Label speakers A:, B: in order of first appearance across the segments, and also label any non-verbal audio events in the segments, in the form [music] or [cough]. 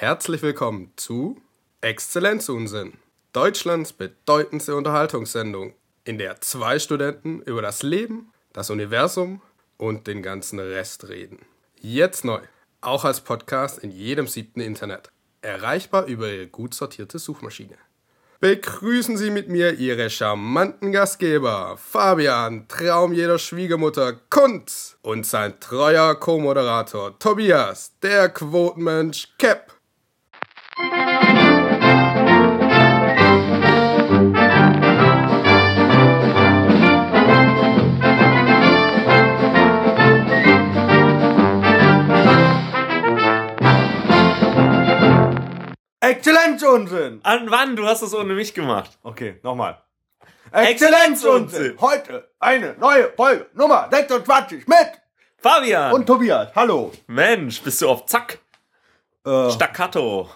A: Herzlich willkommen zu Exzellenzunsinn, Deutschlands bedeutendste Unterhaltungssendung, in der zwei Studenten über das Leben, das Universum und den ganzen Rest reden. Jetzt neu, auch als Podcast in jedem siebten Internet. Erreichbar über Ihre gut sortierte Suchmaschine. Begrüßen Sie mit mir Ihre charmanten Gastgeber Fabian, Traum jeder Schwiegermutter Kunz und sein treuer Co-Moderator Tobias, der Quotenmensch Cap.
B: Exzellenzunsinn!
C: An wann? Du hast es ohne mich gemacht.
B: Okay, nochmal.
C: Exzellenzunsinn!
B: Heute eine neue Folge Nummer 26 mit
C: Fabian!
B: und Tobias. Hallo.
C: Mensch, bist du auf Zack?
B: Äh,
C: Staccato.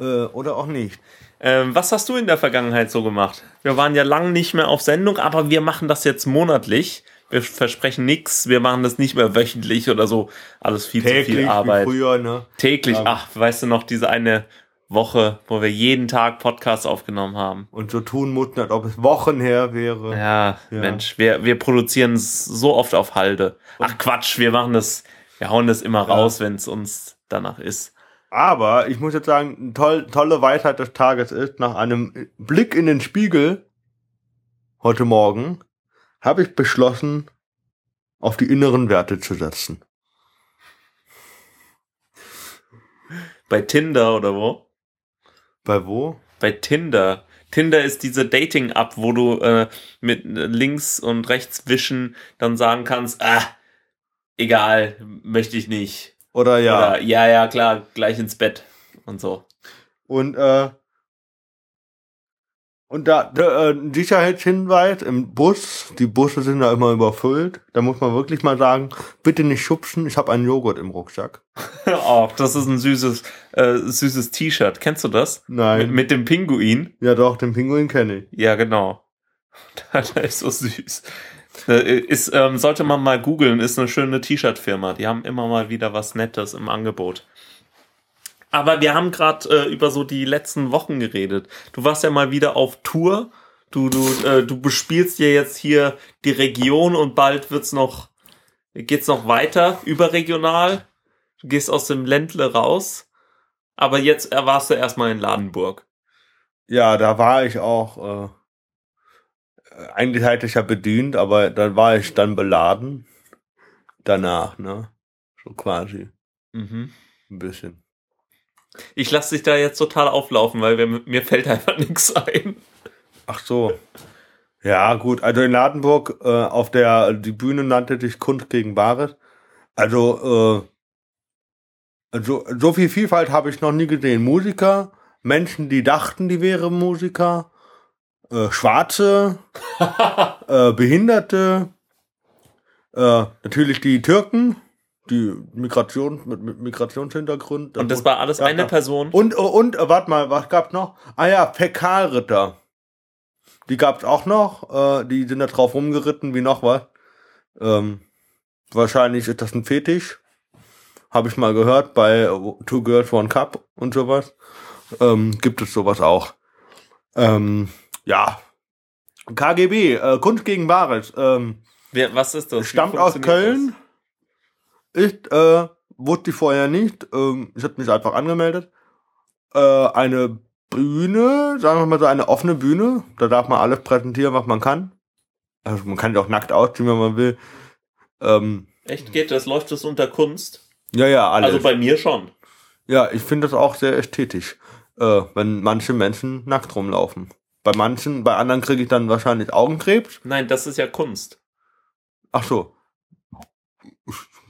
B: äh, oder auch nicht.
C: Ähm, was hast du in der Vergangenheit so gemacht? Wir waren ja lang nicht mehr auf Sendung, aber wir machen das jetzt monatlich. Wir versprechen nichts, wir machen das nicht mehr wöchentlich oder so. Alles viel zu viel Arbeit.
B: wie früher, ne?
C: Täglich. Ach, weißt du noch, diese eine Woche, wo wir jeden Tag Podcasts aufgenommen haben.
B: Und so tun mussten, als ob es Wochen her wäre.
C: Ja,
B: Ja.
C: Mensch, wir, wir produzieren es so oft auf Halde. Ach Quatsch, wir machen das, wir hauen das immer raus, wenn es uns danach ist.
B: Aber ich muss jetzt sagen, eine toll, tolle Weisheit des Tages ist, nach einem Blick in den Spiegel heute Morgen habe ich beschlossen, auf die inneren Werte zu setzen.
C: Bei Tinder oder wo?
B: Bei wo?
C: Bei Tinder. Tinder ist diese Dating-App, wo du äh, mit links und rechts wischen dann sagen kannst, ah, egal, möchte ich nicht.
B: Oder ja.
C: Oder ja, ja, klar, gleich ins Bett und so.
B: Und, äh, und da, da äh, Sicherheitshinweis im Bus, die Busse sind da immer überfüllt. Da muss man wirklich mal sagen, bitte nicht schubsen, ich habe einen Joghurt im Rucksack. [laughs]
C: oh, das ist ein süßes, äh, süßes T-Shirt. Kennst du das?
B: Nein.
C: Mit, mit dem Pinguin.
B: ja doch, den Pinguin kenne ich.
C: Ja, genau. [laughs] Der ist so süß. Äh, Ist, ähm, sollte man mal googeln, ist eine schöne T-Shirt-Firma. Die haben immer mal wieder was Nettes im Angebot. Aber wir haben gerade äh, über so die letzten Wochen geredet. Du warst ja mal wieder auf Tour. Du, du, äh, du bespielst ja jetzt hier die Region und bald wird's noch, geht's noch weiter, überregional. Du gehst aus dem Ländle raus. Aber jetzt äh, warst du erstmal in Ladenburg.
B: Ja, da war ich auch, äh, eigentlich hatte ich ja bedient, aber dann war ich dann beladen. Danach, ne? So quasi.
C: Mhm.
B: Ein bisschen.
C: Ich lasse dich da jetzt total auflaufen, weil wir, mir fällt einfach [laughs] nichts ein.
B: Ach so. Ja, gut. Also in Ladenburg, äh, auf der, die Bühne nannte sich Kunst gegen Bares. Also, äh, also, so viel Vielfalt habe ich noch nie gesehen. Musiker, Menschen, die dachten, die wären Musiker, äh, Schwarze, [laughs] äh, Behinderte, äh, natürlich die Türken, die Migration, mit, mit Migrationshintergrund.
C: Und das war alles
B: Ja,
C: eine
B: ja.
C: Person.
B: Und, und, äh, warte mal, was gab's noch? Ah ja, Fäkalritter. Die gab's auch noch. Äh, die sind da drauf rumgeritten wie noch was. Ähm, wahrscheinlich ist das ein Fetisch. Habe ich mal gehört bei äh, Two Girls One Cup und sowas. Ähm, gibt es sowas auch. Ähm, ja. KGB, äh, Kunst gegen Bares. Ähm,
C: Wer, was ist das?
B: Stammt aus Köln. Ist, äh, wusste ich vorher nicht. Ähm, ich habe mich einfach angemeldet. Äh, eine Bühne, sagen wir mal so eine offene Bühne. Da darf man alles präsentieren, was man kann. Also man kann ja auch nackt ausziehen, wenn man will. Ähm?
C: Echt geht das? Läuft das unter Kunst?
B: ja, ja, alles.
C: Also bei mir schon.
B: ja, ich finde das auch sehr ästhetisch, äh, wenn manche Menschen nackt rumlaufen. Bei manchen, bei anderen kriege ich dann wahrscheinlich Augenkrebs.
C: Nein, das ist ja Kunst.
B: Ach so.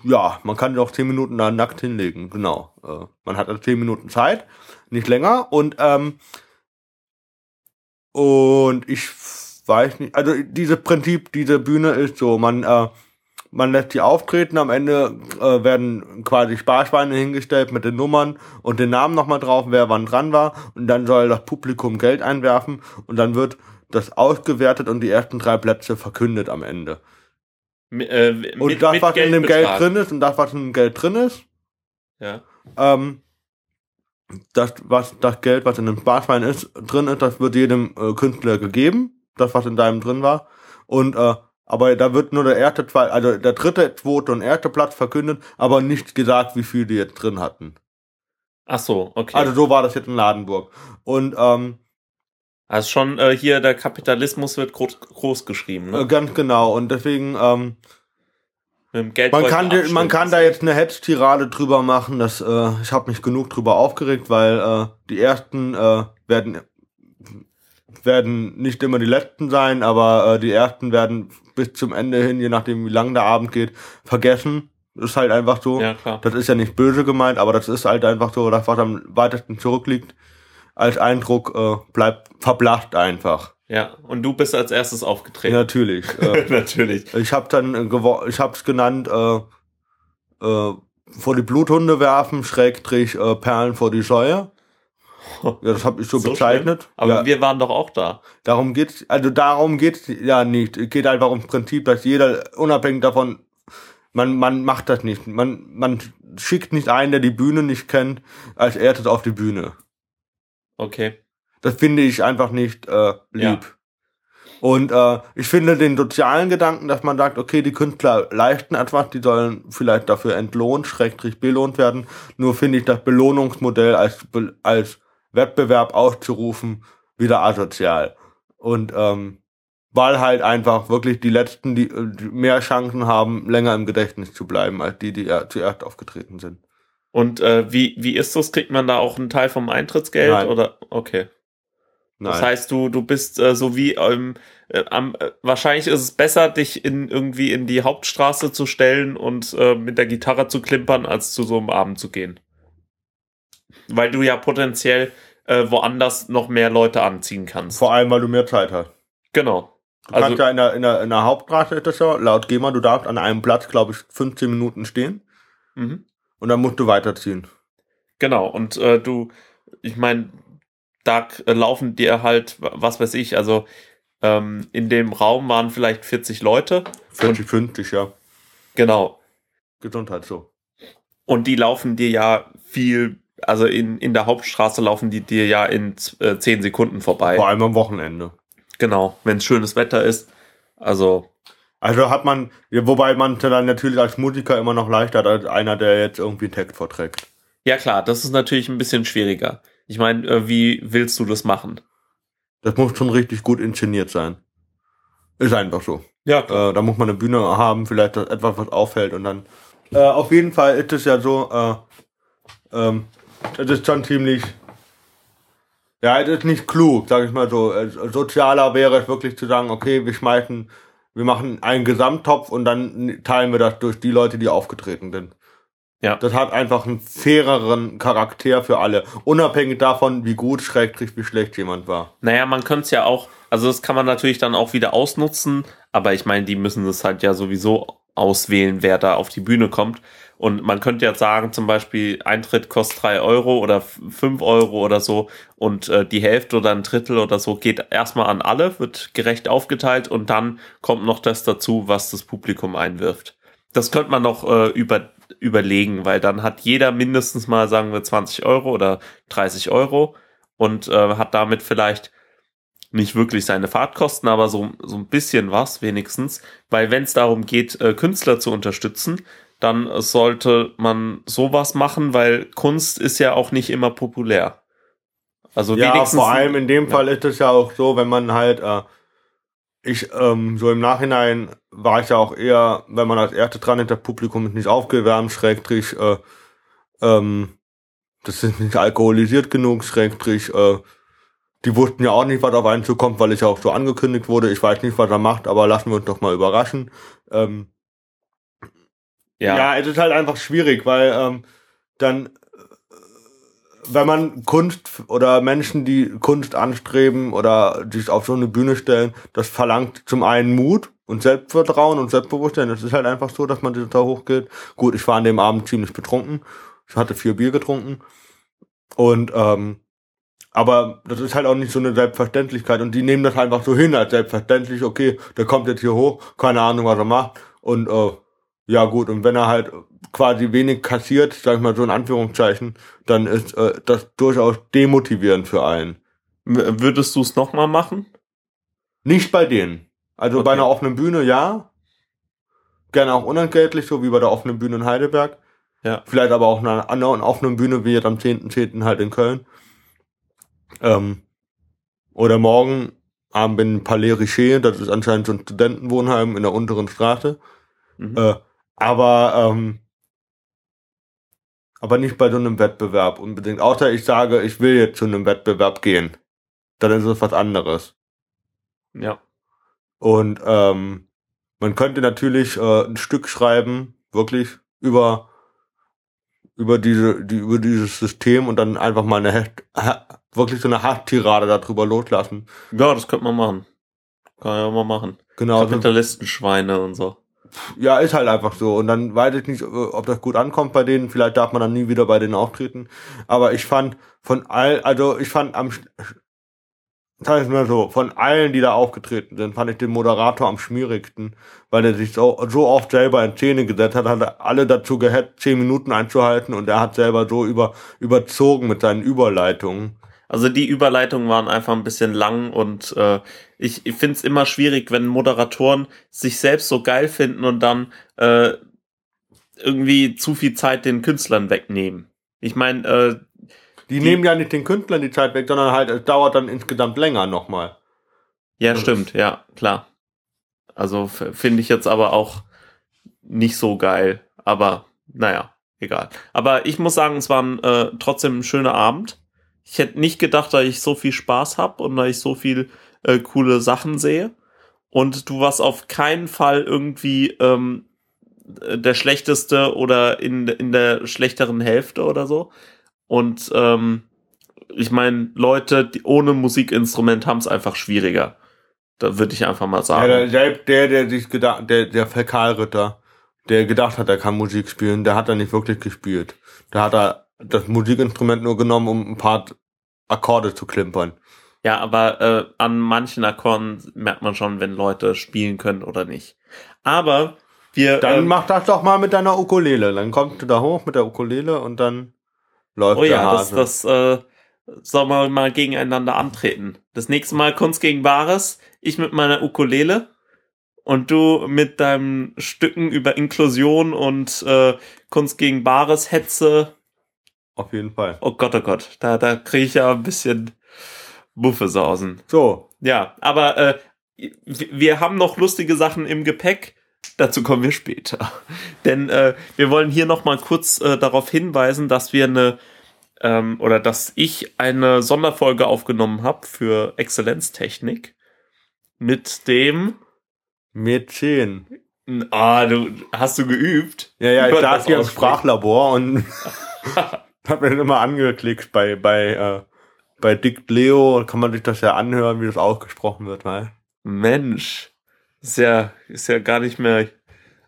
B: Ja, man kann auch zehn Minuten da nackt hinlegen, genau. Äh, man hat also zehn Minuten Zeit, nicht länger. Und ähm, und ich weiß nicht, also dieses Prinzip, diese Bühne ist so, man äh, man lässt sie auftreten, am Ende äh, werden quasi Sparschweine hingestellt mit den Nummern und den Namen nochmal drauf, wer wann dran war. Und dann soll das Publikum Geld einwerfen und dann wird das ausgewertet und die ersten drei Plätze verkündet am Ende.
C: Äh,
B: Und
C: mit-
B: das,
C: mit
B: was in dem Geld drin ist und das, was in dem Geld drin ist,
C: Ja.
B: ähm, das, was, das Geld, was in dem Sparschwein ist, drin ist, das wird jedem äh, Künstler gegeben, das, was in deinem drin war. Und äh, aber da wird nur der erste, zwei, also der dritte, zweite und erste Platz verkündet, aber nicht gesagt, wie viel die jetzt drin hatten.
C: Ach so, okay.
B: Also so war das jetzt in Ladenburg. Und ähm,
C: Also schon äh, hier der Kapitalismus wird groß, groß geschrieben,
B: äh,
C: ne?
B: ganz genau. Und deswegen, ähm,
C: Mit dem Geld
B: man kann, de- man kann da jetzt eine Hetz-Tirade drüber machen. Dass, äh, ich habe mich genug drüber aufgeregt, weil äh, die ersten äh, werden werden nicht immer die letzten sein, aber äh, die ersten werden bis zum Ende hin, je nachdem wie lang der Abend geht, vergessen. Ist halt einfach so.
C: Ja, klar.
B: Das ist ja nicht böse gemeint, aber das ist halt einfach so, das was am weitesten zurückliegt als Eindruck, äh, bleibt verblasst einfach.
C: Ja, und du bist als erstes aufgetreten.
B: Natürlich. [laughs] äh,
C: Natürlich.
B: ich habe dann, ich habe es genannt, äh, äh, vor die Bluthunde werfen, Schrägstrich äh, Perlen vor die Scheue. [laughs] Ja, das habe ich so,
C: So
B: bezeichnet.
C: schlimm? Aber
B: ja,
C: wir waren doch auch da.
B: darum geht's, also darum geht's ja nicht. Es geht einfach ums Prinzip, dass jeder unabhängig davon, man man macht das nicht. Man man schickt nicht einen, der die Bühne nicht kennt, als erstes auf die Bühne.
C: Okay.
B: Das finde ich einfach nicht äh, lieb.
C: Ja.
B: Und äh, ich finde den sozialen Gedanken, dass man sagt, okay, die Künstler leisten etwas, die sollen vielleicht dafür entlohnt, schrägstrich belohnt werden. Nur finde ich das Belohnungsmodell als, als Wettbewerb auszurufen wieder asozial. Und ähm, weil halt einfach wirklich die Letzten, die, äh, die mehr Chancen haben, länger im Gedächtnis zu bleiben, als die, die ja zuerst aufgetreten sind.
C: Und äh, wie, wie ist das? Kriegt man da auch einen Teil vom Eintrittsgeld?
B: Nein.
C: Oder okay.
B: Nein.
C: Das heißt, du, du bist äh, so wie ähm, äh, am, äh, wahrscheinlich ist es besser, dich in irgendwie in die Hauptstraße zu stellen und äh, mit der Gitarre zu klimpern, als zu so einem Abend zu gehen. Weil du ja potenziell äh, woanders noch mehr Leute anziehen kannst.
B: Vor allem, weil du mehr Zeit hast.
C: Genau.
B: Du
C: Also-
B: kannst ja in der, in der, in der Hauptstraße laut GEMA, du darfst an einem Platz, glaube ich, 15 Minuten stehen
C: Mhm.
B: Und dann musst du weiterziehen.
C: Genau. Und äh, du, ich meine, da äh, laufen dir halt, was weiß ich, also ähm, in dem Raum waren vielleicht 40 Leute.
B: 40, 50, ja.
C: Genau.
B: Gesundheit so.
C: Und die laufen dir ja viel, also in, in der Hauptstraße laufen die dir ja in äh, 10 Sekunden vorbei.
B: Vor allem am Wochenende.
C: Genau, wenn es schönes Wetter ist. Also,
B: Also hat man, wobei man dann natürlich als Musiker immer noch leichter hat als einer, der jetzt irgendwie einen Text vorträgt.
C: ja klar, das ist natürlich ein bisschen schwieriger. Ich meine, äh, wie willst du das machen?
B: Das muss schon richtig gut inszeniert sein. Ist einfach so.
C: Ja,
B: Äh, da muss man eine Bühne haben, vielleicht etwas, was auffällt und dann. Äh, auf jeden Fall ist es ja so, äh, ähm, es ist schon ziemlich. Ja, es ist nicht klug, sag ich mal so. Äh, Sozialer wäre es wirklich zu sagen, okay, wir schmeißen, wir machen einen Gesamttopf und dann teilen wir das durch die Leute, die aufgetreten sind.
C: Ja.
B: Das hat einfach einen faireren Charakter für alle. Unabhängig davon, wie gut, schrägstrich, wie schlecht jemand war.
C: Naja, man könnte es ja auch, also das kann man natürlich dann auch wieder ausnutzen, aber ich meine, die müssen das halt ja sowieso auswählen, wer da auf die Bühne kommt. Und man könnte jetzt sagen, zum Beispiel, Eintritt kostet drei Euro oder fünf Euro oder so und äh, die Hälfte oder ein Drittel oder so geht erstmal an alle, wird gerecht aufgeteilt und dann kommt noch das dazu, was das Publikum einwirft. Das könnte man noch äh, über, überlegen, weil dann hat jeder mindestens mal, sagen wir, 20 Euro oder 30 Euro und äh, hat damit vielleicht nicht wirklich seine Fahrtkosten, aber so, so ein bisschen was wenigstens. Weil wenn es darum geht, äh, Künstler zu unterstützen, dann sollte man sowas machen, weil Kunst ist ja auch nicht immer populär. Also
B: Ja, vor allem in dem
C: ja.
B: Fall ist es ja auch so, wenn man halt, äh, ich, ähm, so im Nachhinein war ich ja auch eher, wenn man als Erste dran ist, das Publikum ist nicht aufgewärmt, schrägstrich, äh, ähm, das ist nicht alkoholisiert genug, schrägstrich, äh, die wussten ja auch nicht, was auf einen zukommt, weil es ja auch so angekündigt wurde. Ich weiß nicht, was er macht, aber lassen wir uns doch mal überraschen. Ähm,
C: ja,
B: ja, es ist halt einfach schwierig, weil ähm, dann, wenn man Kunst oder Menschen, die Kunst anstreben oder sich auf so eine Bühne stellen, das verlangt zum einen Mut und Selbstvertrauen und Selbstbewusstsein. Es ist halt einfach so, dass man da hochgeht. Gut, ich war an dem Abend ziemlich betrunken. Ich hatte vier Bier getrunken. Und ähm, aber das ist halt auch nicht so eine Selbstverständlichkeit. Und die nehmen das einfach so hin als selbstverständlich. Okay, der kommt jetzt hier hoch, keine Ahnung, was er macht. Und äh, Ja, gut, und wenn er halt quasi wenig kassiert, sag ich mal so in Anführungszeichen, dann ist äh, das durchaus demotivierend für einen.
C: W- Würdest du es nochmal machen?
B: Nicht bei denen. Also bei
C: Okay.
B: einer offenen Bühne, ja. Gerne auch unentgeltlich, so wie bei der offenen Bühne in Heidelberg.
C: Ja.
B: Vielleicht aber auch einer anderen offenen Bühne, wie jetzt am 10.10. halt in Köln. Ähm, oder morgen Abend in Palais Richer, das ist anscheinend so ein Studentenwohnheim in der unteren Straße.
C: Mhm.
B: Äh, aber, ähm, aber nicht bei so einem Wettbewerb unbedingt. Außer ich sage, ich will jetzt zu einem Wettbewerb gehen. Dann ist es was anderes.
C: Ja.
B: Und ähm, man könnte natürlich äh, ein Stück schreiben, wirklich über über diese die über dieses System und dann einfach mal eine wirklich so eine Hasstirade darüber loslassen.
C: Ja, das könnte man machen. Kann ja mal machen.
B: Genau. so-
C: Kapitalistenschweine und so.
B: Ja, ist halt einfach so. Und dann weiß ich nicht, äh, ob das gut ankommt bei denen. Vielleicht darf man dann nie wieder bei denen auftreten. Aber ich fand von all, also ich fand am, sag ich mal so, von allen, die da aufgetreten sind, fand ich den Moderator am schmierigsten, weil er sich so, so oft selber in Szene gesetzt hat, hat alle dazu gehetzt, zehn Minuten einzuhalten und er hat selber so über, überzogen mit seinen Überleitungen.
C: Also die Überleitungen waren einfach ein bisschen lang und äh, ich, ich finde es immer schwierig, wenn Moderatoren sich selbst so geil finden und dann äh, irgendwie zu viel Zeit den Künstlern wegnehmen. Ich meine, äh,
B: Die,
C: Die-
B: nehmen ja nicht den Künstlern die Zeit weg, sondern halt, es dauert dann insgesamt länger nochmal.
C: ja,
B: Ja.
C: stimmt, ja, klar. Also finde ich jetzt aber auch nicht so geil. Aber naja, egal. Aber ich muss sagen, es war ein, äh, trotzdem ein schöner Abend. Ich hätte nicht gedacht, dass ich so viel Spaß habe und dass ich so viel äh, coole Sachen sehe. Und du warst auf keinen Fall irgendwie ähm, äh, der schlechteste oder in, in der schlechteren Hälfte oder so. Und ähm, ich meine, Leute die ohne Musikinstrument haben es einfach schwieriger. Da würde ich einfach mal
B: Ja,
C: sagen.
B: der, selbst der, der sich gedacht, der, der Fäkalritter, der gedacht hat, er kann Musik spielen, der hat da nicht wirklich gespielt. Da hat er das Musikinstrument nur genommen, um ein paar Akkorde zu klimpern.
C: Ja, aber äh, an manchen Akkorden merkt man schon, wenn Leute spielen können oder nicht. Aber wir
B: Dann
C: ähm,
B: mach das doch mal mit deiner Ukulele. Dann kommst du da hoch mit der Ukulele und dann läuft
C: oh
B: der
C: ja, das,
B: Hase.
C: das äh, soll man mal gegeneinander antreten. Das nächste Mal Kunst gegen Wahres, ich mit meiner Ukulele und du mit deinen Stücken über Inklusion und äh, Kunst gegen Bares Hetze.
B: Auf jeden Fall.
C: Oh Gott, oh Gott, da, da kriege ich ja ein bisschen Muffesausen.
B: So,
C: Ja, aber äh, wir haben noch lustige Sachen im Gepäck. Dazu kommen wir später. [laughs] Denn äh, wir wollen hier noch mal kurz äh, darauf hinweisen, dass wir eine ähm, oder dass ich eine Sonderfolge aufgenommen habe für Exzellenztechnik mit dem.
B: Mädchen.
C: Ah, du hast du geübt?
B: Ja, ja, ich saß
C: das
B: hier im. Sprachlabor und [laughs] hab mir immer angeklickt bei, bei, äh, bei Dick Leo, kann man sich das ja anhören, wie das ausgesprochen wird, mal.
C: Mensch, ist ja, ist ja gar nicht mehr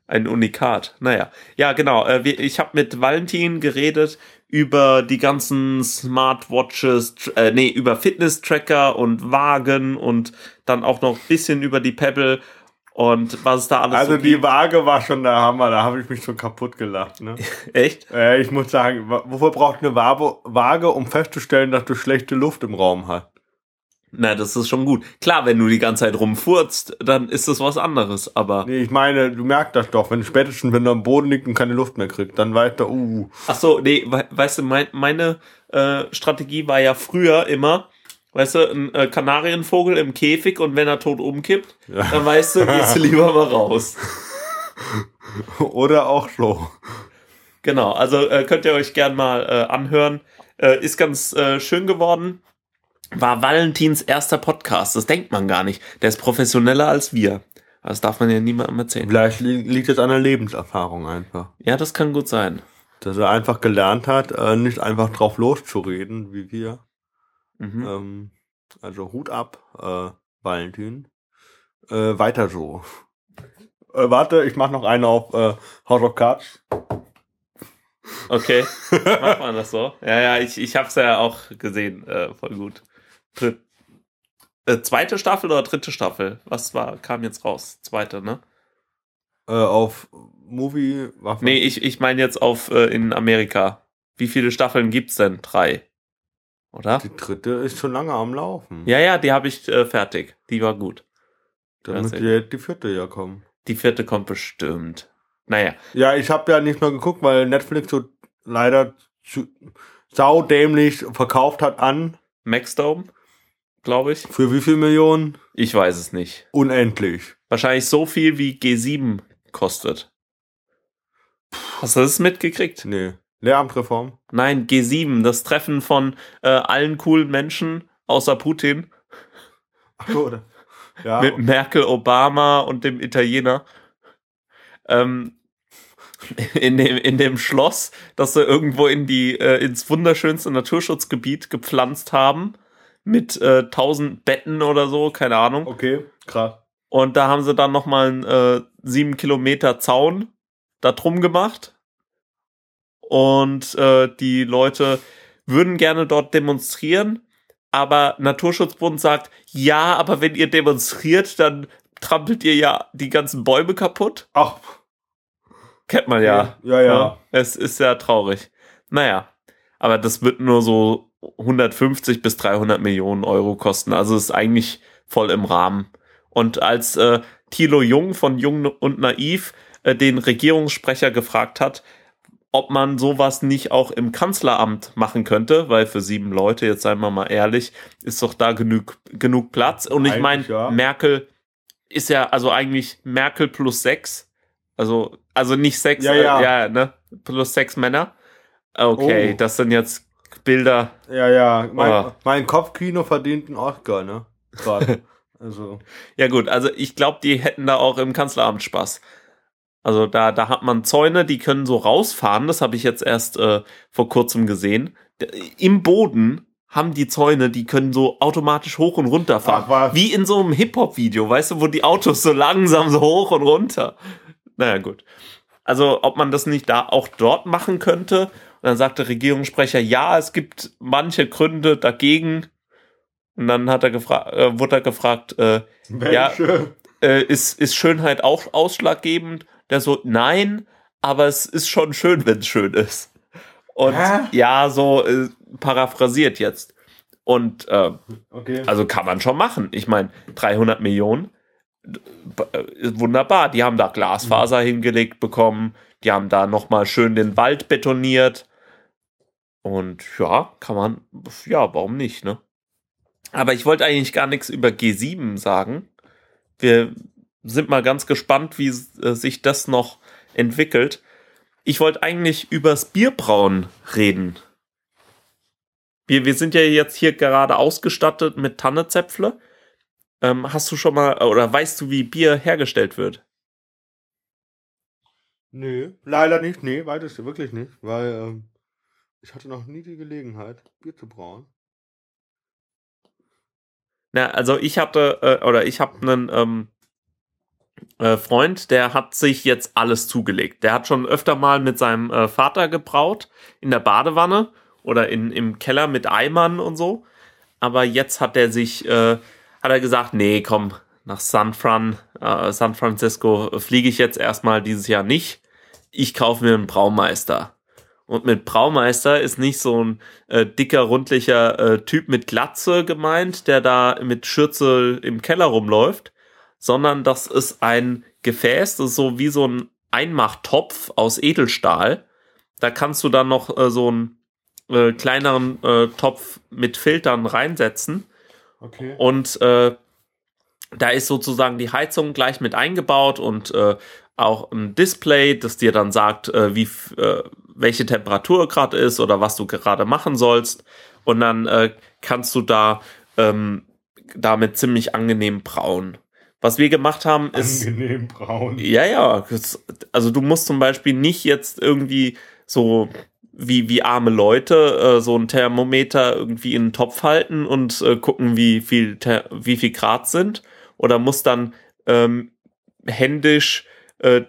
C: ein Unikat. Naja, ja, genau. Äh, wir, ich habe mit Valentin geredet über die ganzen Smartwatches, äh, nee, über Fitness-Tracker und Wagen und dann auch noch bisschen über die Pebble und was es da alles
B: Also
C: so
B: die. Waage war schon der Hammer, da habe ich mich schon kaputt gelacht. Ne? [laughs]
C: Echt?
B: äh, ich muss sagen, wofür braucht eine Waage, um festzustellen, dass du schlechte Luft im Raum hast?
C: Na, das ist schon gut. Klar, wenn du die ganze Zeit rumfurzt, dann ist das was anderes, aber.
B: Nee, ich meine, du merkst das doch, wenn spätestens, wenn du am Boden liegt und keine Luft mehr kriegst, dann weißt du, uh,
C: Ach so, nee, we weißt du, mein, meine äh, Strategie war ja früher immer, weißt du, ein äh, Kanarienvogel im Käfig und wenn er tot umkippt,
B: Ja.
C: dann weißt du, gehst du lieber mal raus. [laughs]
B: oder auch so.
C: Genau, also äh, könnt ihr euch gern mal äh, anhören. Äh, ist ganz äh, schön geworden. War Valentins erster Podcast, das denkt man gar nicht. Der ist professioneller als wir. Das darf man ja niemandem erzählen.
B: Vielleicht li liegt es an der Lebenserfahrung einfach.
C: Ja, das kann gut sein.
B: Dass er einfach gelernt hat, äh, nicht einfach drauf loszureden, wie wir.
C: Mhm.
B: Ähm, also Hut ab, äh, Valentin. Äh, weiter so. Äh, warte, ich mach noch eine auf äh, House of Cards.
C: Okay, [laughs] macht man das so? Ja, ja, ich, ich hab's ja auch gesehen, äh, voll gut. Dritt, äh, zweite Staffel oder dritte Staffel? Was war, kam jetzt raus? Zweite, ne?
B: Äh, auf Movie. Waffe.
C: Nee, ich, ich meine jetzt auf äh, in Amerika. Wie viele Staffeln gibt's denn? Drei. Oder?
B: Die dritte ist schon lange am Laufen.
C: Ja, ja, die habe ich äh, fertig. Die war gut.
B: Dann müsste die, die vierte ja kommen.
C: Die vierte kommt bestimmt. Naja,
B: Ja, ich habe ja nicht mehr geguckt, weil Netflix so leider zu, saudämlich verkauft hat an.
C: Maxdome, glaube ich.
B: Für wie viel Millionen?
C: Ich weiß es nicht.
B: Unendlich.
C: Wahrscheinlich so viel wie G7 kostet. Hast du das mitgekriegt?
B: Nee. Lehramtreform.
C: Nein, G7, das Treffen von äh, allen coolen Menschen außer Putin
B: Ach oder? [laughs] Ja.
C: mit Merkel, Obama und dem Italiener. Ähm, [laughs] in, dem, in dem Schloss, das sie irgendwo in die, äh, ins wunderschönste Naturschutzgebiet gepflanzt haben. Mit äh, 1000 Betten oder so, keine Ahnung.
B: Okay, krass.
C: Und da haben sie dann nochmal einen äh, sieben Kilometer Zaun da drum gemacht. Und äh, die Leute würden gerne dort demonstrieren, aber Naturschutzbund sagt, ja, aber wenn ihr demonstriert, dann trampelt ihr ja die ganzen Bäume kaputt.
B: Ach,
C: Kennt man ja.
B: Ja, ja.
C: Es ist sehr traurig. Naja, aber das wird nur so 150 bis 300 Millionen Euro kosten. Also ist eigentlich voll im Rahmen. Und als äh, Thilo Jung von Jung und Naiv äh, den Regierungssprecher gefragt hat, ob man sowas nicht auch im Kanzleramt machen könnte, weil für sieben Leute, jetzt seien wir mal ehrlich, ist doch da genug, genug Platz. Und ich meine,
B: ja.
C: Merkel ist ja also eigentlich Merkel plus sechs. Also, also nicht sechs,
B: Ja,
C: äh,
B: ja.
C: ja ne? Plus sechs Männer. Okay,
B: Oh.
C: das sind jetzt Bilder.
B: Ja, ja. Mein,
C: Oh.
B: mein Kopfkino verdient einen Oscar, ne? Gerade. [laughs] also.
C: Ja gut, also ich glaube, die hätten da auch im Kanzleramt Spaß. Also da, da hat man Zäune, die können so rausfahren. Das habe ich jetzt erst äh, vor kurzem gesehen. Im Boden haben die Zäune, die können so automatisch hoch und runter fahren.
B: Ach?
C: Wie in so einem Hip-Hop-Video, weißt du, wo die Autos so langsam so hoch und runter. Naja, gut. Also, ob man das nicht da auch dort machen könnte. Und dann sagt der Regierungssprecher, ja, es gibt manche Gründe dagegen. Und dann hat er gefragt, äh, wurde er gefragt, äh, Ja. Äh, ist, ist Schönheit auch ausschlaggebend? Der so, nein, aber es ist schon schön, wenn es schön ist. Und
B: Hä?
C: ja, so äh, paraphrasiert jetzt. Und äh,
B: Okay.
C: also kann man schon machen. Ich meine, 300 Millionen, äh, wunderbar. Die haben da Glasfaser hingelegt bekommen. Die haben da nochmal schön den Wald betoniert. Und ja, kann man, ja, warum nicht, ne? Aber ich wollte eigentlich gar nichts über G7 sagen. Wir sind mal ganz gespannt, wie äh, sich das noch entwickelt. Ich wollte eigentlich übers Bierbrauen reden. Wir, wir sind ja jetzt hier gerade ausgestattet mit Tannezäpfle. Ähm, hast du schon mal, oder weißt du, wie Bier hergestellt wird?
B: Nee, leider nicht. Nee, weiß ich wirklich nicht. Weil ähm, ich hatte noch nie die Gelegenheit, Bier zu brauen.
C: Na, also ich hatte, äh, oder ich habe einen ähm, äh, Freund, der hat sich jetzt alles zugelegt. Der hat schon öfter mal mit seinem äh, Vater gebraut, in der Badewanne oder in, im Keller mit Eimern und so. Aber jetzt hat er sich, äh, hat er gesagt, nee, komm, nach San Fran, äh, San Francisco fliege ich jetzt erstmal dieses Jahr nicht. Ich kaufe mir einen Braumeister. Und mit Braumeister ist nicht so ein äh, dicker, rundlicher äh, Typ mit Glatze gemeint, der da mit Schürze im Keller rumläuft, sondern das ist ein Gefäß, das ist so wie so ein Einmachtopf aus Edelstahl. Da kannst du dann noch äh, so einen äh, kleineren äh, Topf mit Filtern reinsetzen
B: Okay.
C: und äh, da ist sozusagen die Heizung gleich mit eingebaut und äh, auch ein Display, das dir dann sagt, äh, wie äh, welche Temperatur gerade ist oder was du gerade machen sollst. Und dann äh, kannst du da ähm, damit ziemlich angenehm brauen. Was wir gemacht haben, ist
B: Angenehm braun.
C: ja, ja. Also du musst zum Beispiel nicht jetzt irgendwie so wie, wie arme Leute äh, so ein Thermometer irgendwie in den Topf halten und äh, gucken, wie viel, wie viel Grad sind. Oder musst dann ähm, händisch äh,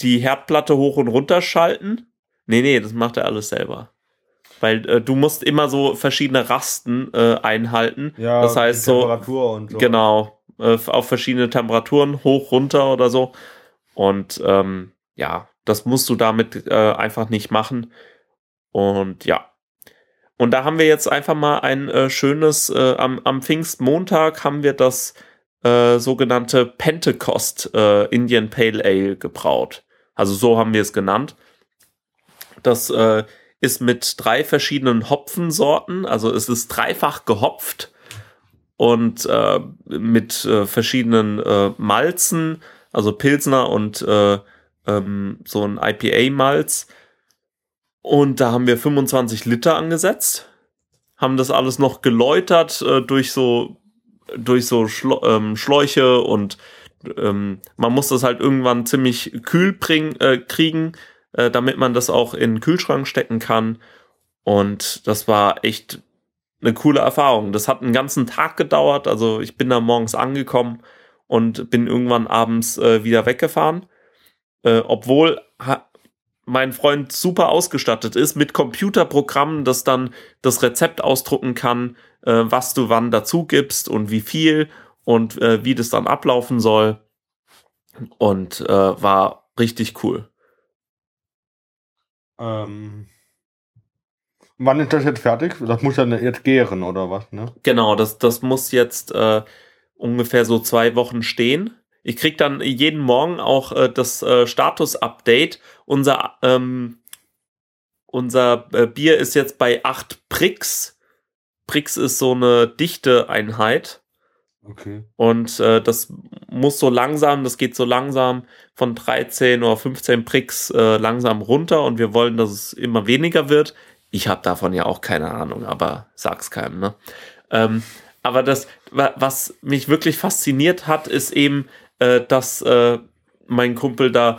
C: die Herdplatte hoch und runter schalten. Nee, nee, das macht er alles selber. Weil äh, du musst immer so verschiedene Rasten äh, einhalten.
B: Ja,
C: das heißt so,
B: Temperatur und so.
C: Genau, äh, auf verschiedene Temperaturen, hoch, runter oder so. Und ähm, ja, das musst du damit äh, einfach nicht machen. Und ja. Und da haben wir jetzt einfach mal ein äh, schönes, äh, am, am Pfingstmontag haben wir das äh, sogenannte Pentecost äh, Indian Pale Ale gebraut. Also so haben wir es genannt. Das äh, ist mit drei verschiedenen Hopfensorten, also es ist dreifach gehopft und äh, mit äh, verschiedenen äh, Malzen, also Pilsner und äh, ähm, so ein IPA-Malz. Und da haben wir 25 Liter angesetzt, haben das alles noch geläutert äh, durch so durch so Schlo ähm, Schläuche und ähm, man muss das halt irgendwann ziemlich kühl bringen, äh, kriegen, äh, damit man das auch in den Kühlschrank stecken kann. Und das war echt eine coole Erfahrung. Das hat einen ganzen Tag gedauert. Also ich bin da morgens angekommen und bin irgendwann abends äh, wieder weggefahren. Äh, obwohl mein Freund super ausgestattet ist mit Computerprogrammen, das dann das Rezept ausdrucken kann, äh, was du wann dazu gibst und wie viel und äh, wie das dann ablaufen soll. Und äh, war richtig cool.
B: Ähm, wann ist das jetzt fertig? Das muss ja jetzt gären oder was, ne?
C: Genau, das, das muss jetzt äh, ungefähr so zwei Wochen stehen. Ich krieg dann jeden Morgen auch äh, das äh, Status-Update. Unser, ähm, unser äh, Bier ist jetzt bei 8 Pricks. Pricks ist so eine dichte Einheit.
B: Okay.
C: Und äh, das muss so langsam, das geht so langsam von 13 oder 15 Pricks äh, langsam runter und wir wollen, dass es immer weniger wird. Ich habe davon ja auch keine Ahnung, aber sag's keinem, ne? Ähm, aber das, was mich wirklich fasziniert hat, ist eben, äh, dass äh, mein Kumpel da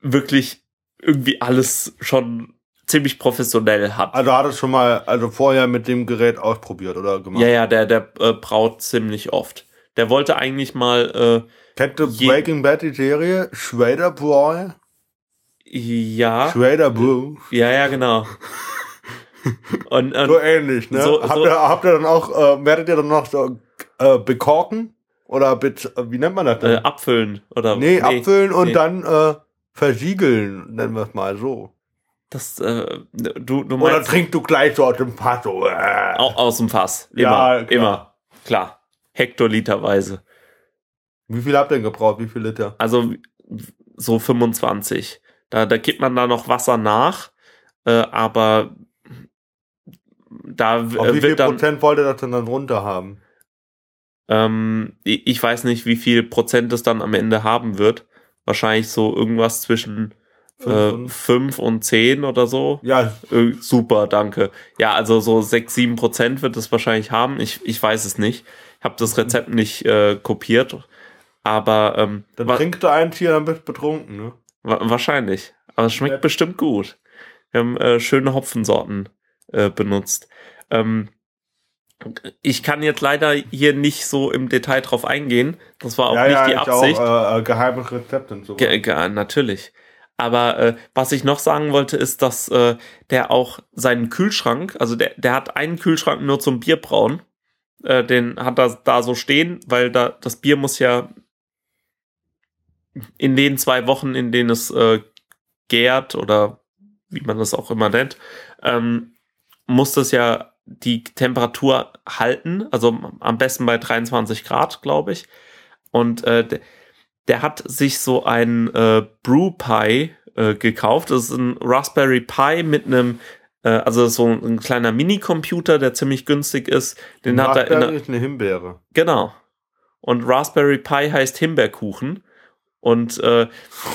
C: wirklich irgendwie alles schon ziemlich professionell hat.
B: Also hat es schon mal, also vorher mit dem Gerät ausprobiert oder
C: gemacht? Ja, ja, der, der äh, braut ziemlich oft. Der wollte eigentlich mal. Äh,
B: Kennt du Breaking Bad die Serie? Schrader Boy?
C: Ja.
B: Schrader Brew.
C: Ja, ja, genau. [laughs]
B: Und, und so ähnlich, ne? So, habt, so, ihr, habt ihr dann auch, äh, werdet ihr dann noch so äh, bekorken? Oder mit, äh, wie nennt man das
C: denn? Äh, abfüllen, oder?
B: Nee, nee abfüllen und nee. dann äh, versiegeln, nennen wir es mal so.
C: Das, äh, du, du
B: meinst, Oder trinkst du gleich so aus dem Fass so. Äh.
C: Auch aus dem Fass. Immer, ja, klar. immer. Klar. Hektoliterweise.
B: Wie viel habt ihr denn gebraucht? Wie viel Liter?
C: Also so 25. Da, da gibt man da noch Wasser nach, äh, aber da
B: Auf wie viel dann, Prozent wollt ihr das denn dann runter haben?
C: Ähm, ich weiß nicht, wie viel Prozent es dann am Ende haben wird. Wahrscheinlich so irgendwas zwischen 5 äh, und 10 oder so.
B: Ja.
C: Äh, super, danke. Ja, also so 6, 7 Prozent wird es wahrscheinlich haben. Ich, ich weiß es nicht. Ich habe das Rezept nicht äh, kopiert. Aber ähm,
B: dann trinkt du ein Tier, dann bist du betrunken, ne?
C: Wa wahrscheinlich. Aber es schmeckt ja. bestimmt gut. Wir haben äh, schöne Hopfensorten äh, benutzt. Ähm, ich kann jetzt leider hier nicht so im Detail drauf eingehen. Das war auch ja, nicht ja, die Absicht.
B: Auch, äh, äh, geheime Rezepte und so.
C: Ge natürlich. Aber äh, was ich noch sagen wollte, ist, dass äh, der auch seinen Kühlschrank, also der, der hat einen Kühlschrank nur zum Bierbrauen. Äh, den hat er da so stehen, weil da das Bier muss ja in den zwei Wochen, in denen es äh, gärt oder wie man das auch immer nennt, ähm, muss das ja die Temperatur halten, also am besten bei 23 Grad, glaube ich. Und äh, der hat sich so ein äh, Brew Pie äh, gekauft. Das ist ein Raspberry Pi mit einem, äh, also so ein kleiner Minicomputer, der ziemlich günstig ist. Den hat
B: er in der, ist eine Himbeere.
C: Genau. Und Raspberry Pi heißt Himbeerkuchen. Und äh,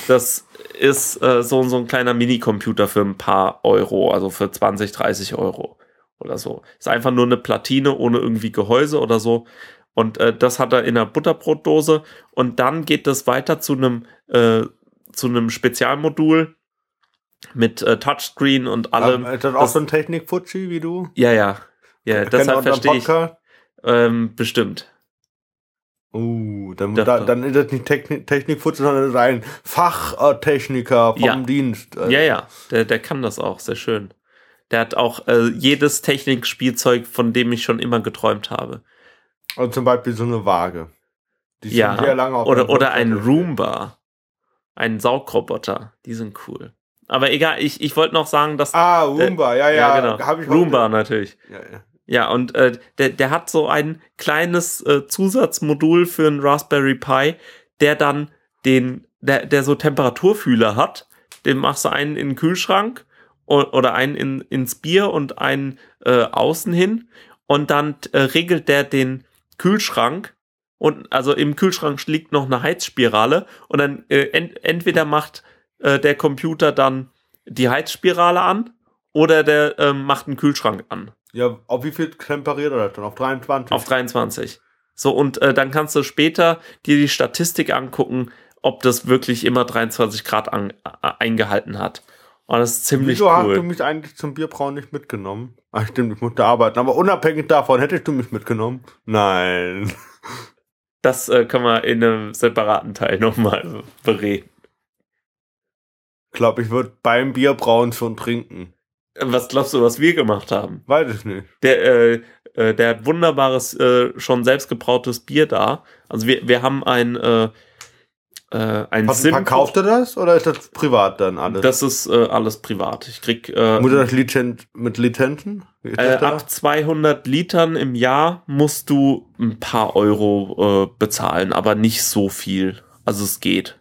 C: das ist äh, so, so ein kleiner Minicomputer für ein paar Euro, also für 20, 30 Euro oder so. Ist einfach nur eine Platine ohne irgendwie Gehäuse oder so. Und äh, das hat er in einer Butterbrotdose. Und dann geht das weiter zu einem äh, zu einem Spezialmodul mit äh, Touchscreen und allem.
B: ist das auch das, so ein Technik-Futschi wie du?
C: Ja, ja. Ja, deshalb verstehe ich. Ähm, bestimmt.
B: Uh, dann, da, dann ist das nicht Technik, Technikfutz, sondern ist ein Fachtechniker vom
C: ja.
B: Dienst.
C: Also. Ja, ja, der, der kann das auch, sehr schön. Der hat auch äh, jedes Technikspielzeug, von dem ich schon immer geträumt habe.
B: Und zum Beispiel so eine Waage.
C: Die ja, oder, oder ein Roomba. einen Saugroboter. Die sind cool. Aber egal, ich, ich wollte noch sagen, dass.
B: Ah, Roomba, ja, ja.
C: genau.
B: Hab ich
C: Roomba natürlich.
B: Ja, ja.
C: Ja, und äh, der, der hat so ein kleines äh, Zusatzmodul für einen Raspberry Pi, der dann den, der, der so Temperaturfühler hat. Den machst du einen in den Kühlschrank oder einen in, ins Bier und einen äh, außen hin. Und dann äh, regelt der den Kühlschrank. Und also im Kühlschrank liegt noch eine Heizspirale. Und dann äh, ent, entweder macht äh, der Computer dann die Heizspirale an oder der ähm, macht einen Kühlschrank an.
B: Ja, auf wie viel temperiert er das dann? Auf 23?
C: Auf 23. So, und äh, dann kannst du später dir die Statistik angucken, ob das wirklich immer 23 Grad an, äh, eingehalten hat. Und das ist ziemlich
B: Wieso hast du
C: cool.
B: mich eigentlich zum Bierbrauen nicht mitgenommen? Ach stimmt, ich musste arbeiten. Aber unabhängig davon, hättest du mich mitgenommen? Nein.
C: Das äh, können wir in einem separaten Teil nochmal bereden.
B: Ich glaube, ich würde beim Bierbrauen schon trinken.
C: Was glaubst du, was wir gemacht haben?
B: Weiß ich nicht.
C: Der, äh, äh, der hat wunderbares, äh, schon selbstgebrautes Bier da. Also wir, wir haben ein, äh, äh, ein
B: Hast,
C: Sim-
B: verkauft er das oder ist das privat dann alles?
C: Das ist äh, alles privat. Ich krieg äh,
B: Muss das Lizenz mit Lizenzen? Ist
C: Äh,
B: da?
C: ab 200 Litern im Jahr musst du ein paar Euro äh, bezahlen, aber nicht so viel. Also es geht.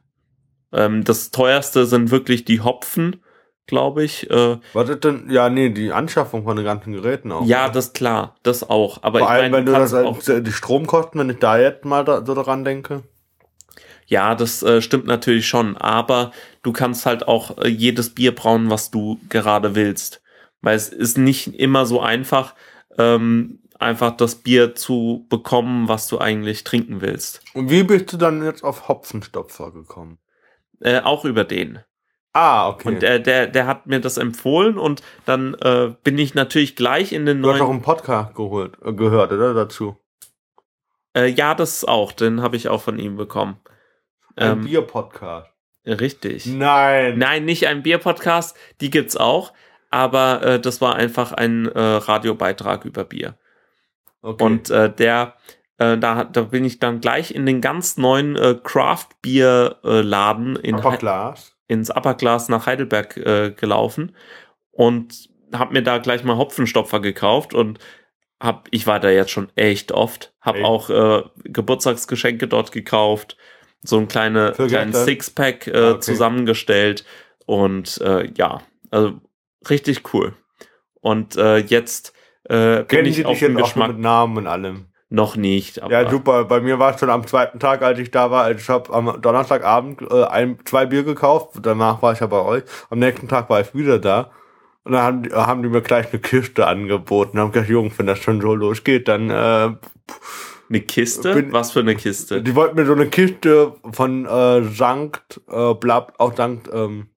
C: Ähm, das teuerste sind wirklich die Hopfen, glaube ich. Äh,
B: Was denn? Ja, nee, die Anschaffung von den ganzen Geräten auch.
C: ja,
B: oder?
C: das klar, das auch. Aber
B: Vor
C: ich
B: allem,
C: meine,
B: wenn
C: du
B: das
C: auch,
B: die Stromkosten, wenn ich da jetzt mal da, so daran denke.
C: Ja, das äh, stimmt natürlich schon. Aber du kannst halt auch äh, jedes Bier brauen, was du gerade willst, weil es ist nicht immer so einfach. Ähm, einfach das Bier zu bekommen, was du eigentlich trinken willst.
B: Und wie bist du dann jetzt auf Hopfenstopfer gekommen?
C: Äh, auch über den.
B: Ah, okay.
C: Und äh, der, der hat mir das empfohlen und dann äh, bin ich natürlich gleich in den
B: du hast auch
C: neuen.
B: einen Podcast geholt, äh, gehört, oder? Dazu.
C: Äh, ja, das auch, den habe ich auch von ihm bekommen.
B: Ein
C: Ähm,
B: Bier-Podcast.
C: richtig.
B: Nein.
C: Nein, nicht ein Bier-Podcast, die gibt's auch, aber äh, das war einfach ein äh, Radiobeitrag über Bier.
B: Okay.
C: Und äh, der, äh, da, da bin ich dann gleich in den ganz neuen äh, Craft-Bier-Laden in
B: Aber
C: Hei-
B: Glas.
C: ins Upperglas nach Heidelberg äh, gelaufen und habe mir da gleich mal Hopfenstopfer gekauft und hab, ich war da jetzt schon echt oft, habe auch äh, Geburtstagsgeschenke dort gekauft, so ein kleine, kleinen Sixpack äh,
B: Ah, okay.
C: zusammengestellt und äh, ja, also richtig cool. Und äh, jetzt äh, bin
B: Kennen
C: ich
B: die
C: auf
B: dich
C: den
B: jetzt auch
C: Geschmack
B: mit Namen und allem?
C: noch nicht.
B: Ja, super. Bei mir war es schon am zweiten Tag, als ich da war. Ich habe am Donnerstagabend äh, ein, zwei Bier gekauft. Danach war ich ja bei euch. Am nächsten Tag war ich wieder da. Und dann haben die, haben die mir gleich eine Kiste angeboten. Haben gesagt, Jungs, wenn das schon so losgeht, dann äh,
C: eine Kiste?
B: bin-
C: Was für eine Kiste?
B: die wollten mir so eine Kiste von äh, Sankt äh, Blab, auch Sankt ähm,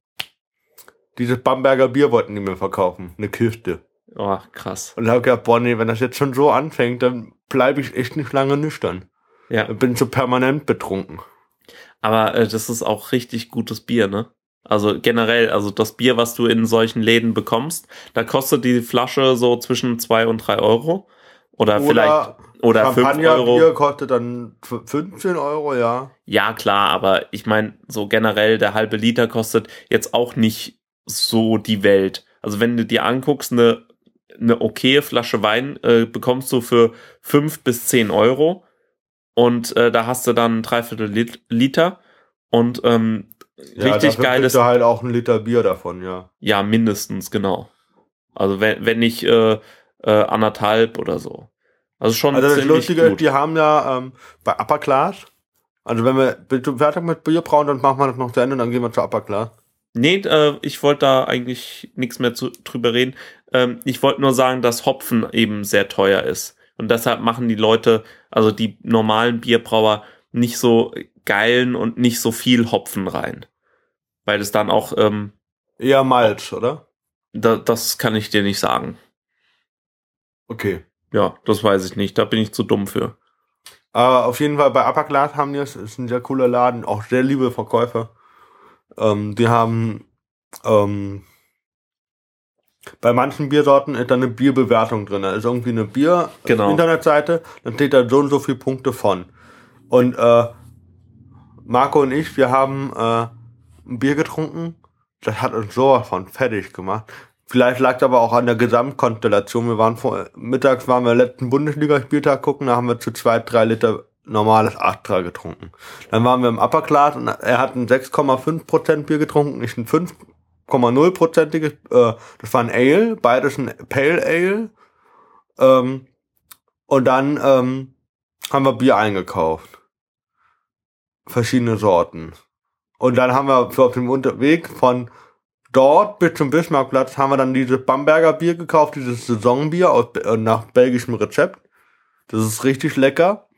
B: dieses Bamberger Bier wollten die mir verkaufen. Eine Kiste.
C: Oh, krass.
B: Und habe gedacht, boah, nee, wenn das jetzt schon so anfängt, dann bleibe ich echt nicht lange nüchtern.
C: Ja.
B: Bin so permanent betrunken.
C: Aber äh, das ist auch richtig gutes Bier, ne? Also generell, also das Bier, was du in solchen Läden bekommst, da kostet die Flasche so zwischen zwei und drei Euro. Oder, vielleicht, oder fünf Euro.
B: Champagnerbier kostet dann f- 15 Euro, ja.
C: Ja, klar, aber ich meine, so generell der halbe Liter kostet jetzt auch nicht so die Welt. Also wenn du dir anguckst, eine, eine okaye Flasche Wein äh, bekommst du für fünf bis zehn Euro und äh, da hast du dann ein Dreiviertel Lit Liter und ähm,
B: ja
C: richtig geiles,
B: du halt auch einen Liter Bier davon, ja.
C: ja mindestens genau. Also wenn, wenn nicht äh, äh, anderthalb oder so. Also schon
B: Also das Lustige
C: gut.
B: die haben ja ähm, bei Upper Class, also wenn wir fertig mit Bier brauen, dann machen wir das noch zu Ende und dann gehen wir zu Upper Class.
C: Nee, äh, ich wollte da eigentlich nichts mehr zu, drüber reden. Ähm, ich wollte nur sagen, dass Hopfen eben sehr teuer ist. Und deshalb machen die Leute, also die normalen Bierbrauer, nicht so geilen und nicht so viel Hopfen rein. Weil es dann auch, ähm,
B: Eher Malz, oder?
C: da, das kann ich dir nicht sagen.
B: Okay.
C: Ja, das weiß ich nicht. Da bin ich zu dumm für.
B: Aber auf jeden Fall bei Upper Class haben die es, ist ein sehr cooler Laden, auch sehr liebe Verkäufer. Ähm, die haben ähm, bei manchen Biersorten ist da eine Bierbewertung drin. Da ist irgendwie eine Bier
C: Genau.
B: Internetseite, dann steht da so und so viele Punkte von. Und äh, Marco und ich, wir haben äh, ein Bier getrunken. Das hat uns sowas von fertig gemacht. Vielleicht lag es aber auch an der Gesamtkonstellation. Wir waren vor, mittags waren wir letzten Bundesligaspieltag gucken, da haben wir zu zwei, drei Liter normales Astra getrunken. Dann waren wir im Upper Class und er hat ein 6,5% Bier getrunken, nicht ein 5,0%iges, äh, das war ein Ale, beides ein Pale Ale. Ähm, und dann ähm, haben wir Bier eingekauft. Verschiedene Sorten. Und dann haben wir auf dem Unterweg von dort bis zum Bismarckplatz haben wir dann dieses Bamberger Bier gekauft, dieses Saisonbier aus, äh, nach belgischem Rezept. Das ist richtig lecker.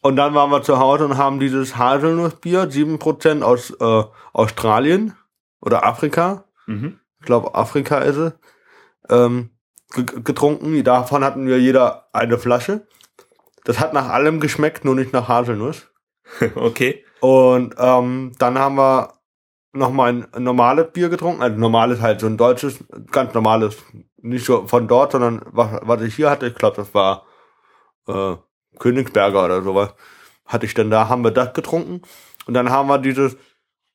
B: Und dann waren wir zu Hause und haben dieses Haselnussbier, 7% aus äh, Australien oder Afrika.
C: Mhm.
B: Ich glaube, Afrika ist es. Ähm, getrunken. Davon hatten wir jeder eine Flasche. Das hat nach allem geschmeckt, nur nicht nach Haselnuss. [laughs]
C: okay.
B: Und ähm, dann haben wir nochmal ein normales Bier getrunken. Also normales halt so ein deutsches, ganz normales, nicht so von dort, sondern was, was ich hier hatte, ich glaube, das war äh, Königsberger oder sowas. Hatte ich denn da, haben wir das getrunken. Und dann haben wir dieses,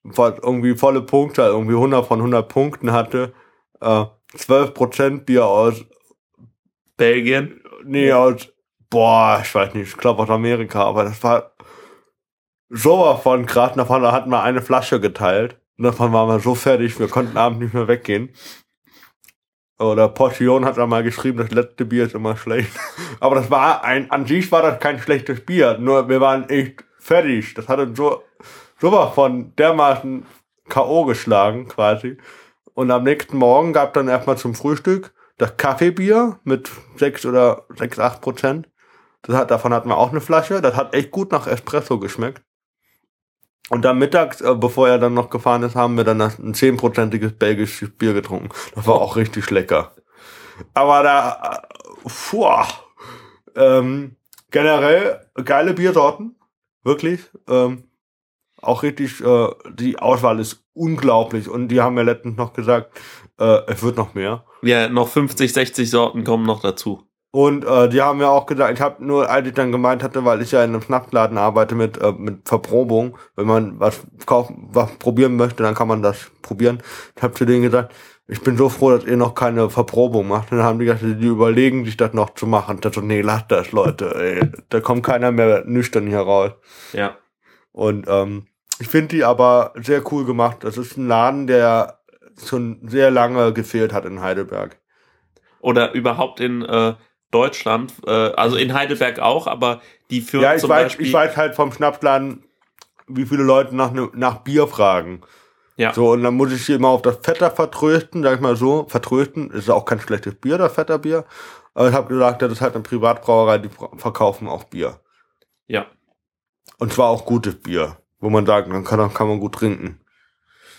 B: was irgendwie volle Punkte, irgendwie 100 von 100 Punkten hatte, äh, 12% Bier aus
C: Belgien?
B: Nee, aus, boah, ich weiß nicht, ich glaube aus Amerika, aber das war sowas von krass. Davon hatten wir eine Flasche geteilt. Und davon waren wir so fertig, wir konnten abends nicht mehr weggehen. Oder Portion hat dann mal geschrieben, das letzte Bier ist immer schlecht. [laughs] Aber das war ein, an sich war das kein schlechtes Bier. Nur wir waren echt fertig. Das hat uns so, sowas von dermaßen K.O. geschlagen, quasi. Und am nächsten Morgen gab dann erstmal zum Frühstück das Kaffeebier mit 6 oder 6, 8 Prozent. Das hat, davon hatten wir auch eine Flasche. Das hat echt gut nach Espresso geschmeckt. Und dann mittags, äh, bevor er dann noch gefahren ist, haben wir dann ein zehnprozentiges belgisches Bier getrunken. Das war auch richtig lecker. Aber da, äh, ähm, generell geile Biersorten. Wirklich. Ähm, auch richtig, äh, die Auswahl ist unglaublich. Und die haben ja letztens noch gesagt, äh, es wird noch mehr.
C: Ja, noch 50, 60 Sorten kommen noch dazu.
B: Und äh, die haben ja auch gesagt, ich habe nur, als ich dann gemeint hatte, weil ich ja in einem Schnapsladen arbeite mit, äh, mit Verprobung, wenn man was kaufen, was probieren möchte, dann kann man das probieren. Ich habe zu denen gesagt, ich bin so froh, dass ihr noch keine Verprobung macht. Und dann haben die gesagt, die überlegen sich das noch zu machen. Ich so, nee, lasst das, Leute. Ey. Da kommt keiner mehr nüchtern hier raus.
C: Ja.
B: Und ähm, ich finde die aber sehr cool gemacht. Das ist ein Laden, der schon sehr lange gefehlt hat in Heidelberg.
C: Oder überhaupt in äh, Deutschland, äh, also in Heidelberg auch, aber die führen
B: Ja, ich
C: zum
B: weiß,
C: Beispiel.
B: ich weiß halt vom Schnapsladen, wie viele Leute nach, ne, nach Bier fragen.
C: ja.
B: So, und dann muss ich sie immer auf das Vetter vertrösten, sag ich mal so. Vertrösten ist auch kein schlechtes Bier, das Vetterbier. Aber ich habe gesagt, das ist halt eine Privatbrauerei, die verkaufen auch Bier.
C: ja.
B: Und zwar auch gutes Bier, wo man sagt, dann kann, kann man gut trinken.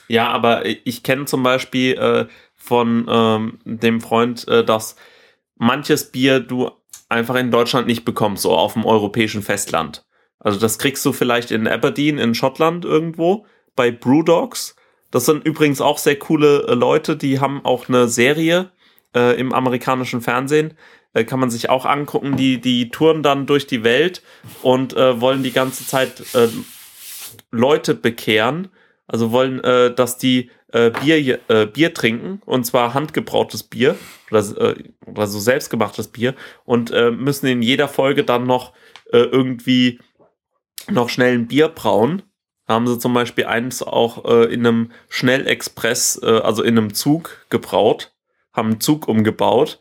C: Ja, aber ich kenne zum Beispiel äh, von ähm, dem Freund, äh, dass manches Bier du einfach in Deutschland nicht bekommst, so auf dem europäischen Festland. Also das kriegst du vielleicht in Aberdeen in Schottland irgendwo bei Brewdogs. Das sind übrigens auch sehr coole äh, Leute, die haben auch eine Serie äh, im amerikanischen Fernsehen. Äh, kann man sich auch angucken. Die, die touren dann durch die Welt und äh, wollen die ganze Zeit äh, Leute bekehren. Also wollen, dass die äh, Bier, äh, Bier trinken, und zwar handgebrautes Bier oder, äh, oder so selbstgemachtes Bier und äh, müssen in jeder Folge dann noch äh, irgendwie noch schnell ein Bier brauen. Da haben sie zum Beispiel eins auch äh, in einem Schnellexpress, äh, also in einem Zug gebraut, haben einen Zug umgebaut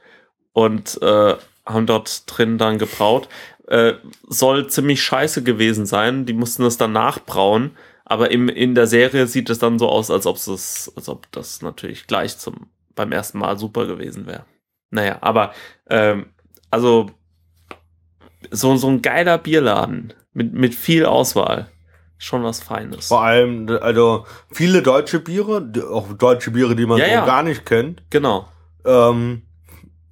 C: und äh, haben dort drin dann gebraut. Äh, soll ziemlich scheiße gewesen sein. Die mussten das dann nachbrauen. Aber im, in der Serie sieht es dann so aus, als ob es, als ob das natürlich gleich zum beim ersten Mal super gewesen wäre. Naja, aber ähm, also so, so ein geiler Bierladen mit, mit viel Auswahl. Schon was Feines.
B: Vor allem, also viele deutsche Biere, auch deutsche Biere, die man
C: Ja,
B: so
C: ja.
B: gar nicht kennt.
C: Genau.
B: Ähm,